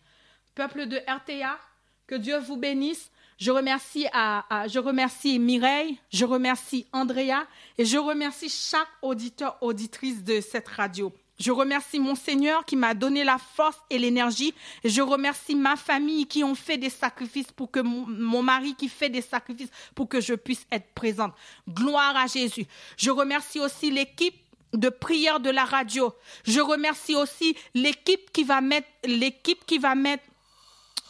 Peuple de RTA, que Dieu vous bénisse. Je remercie, je remercie Mireille, je remercie Andrea et je remercie chaque auditeur, auditrice de cette radio. Je remercie mon Seigneur qui m'a donné la force et l'énergie. Je remercie ma famille qui ont fait des sacrifices pour que mon, mari qui fait des sacrifices pour que je puisse être présente. Gloire à Jésus. Je remercie aussi l'équipe de prière de la radio. Je remercie aussi l'équipe qui va mettre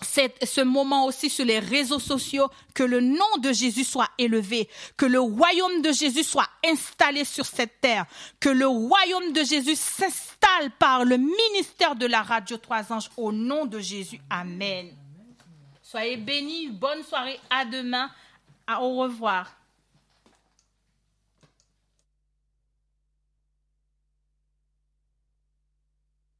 ce moment aussi sur les réseaux sociaux, que le nom de Jésus soit élevé, que le royaume de Jésus soit installé sur cette terre, que le royaume de Jésus s'installe par le ministère de la radio Trois Anges au nom de Jésus. Amen. Soyez bénis, bonne soirée, à demain, au revoir.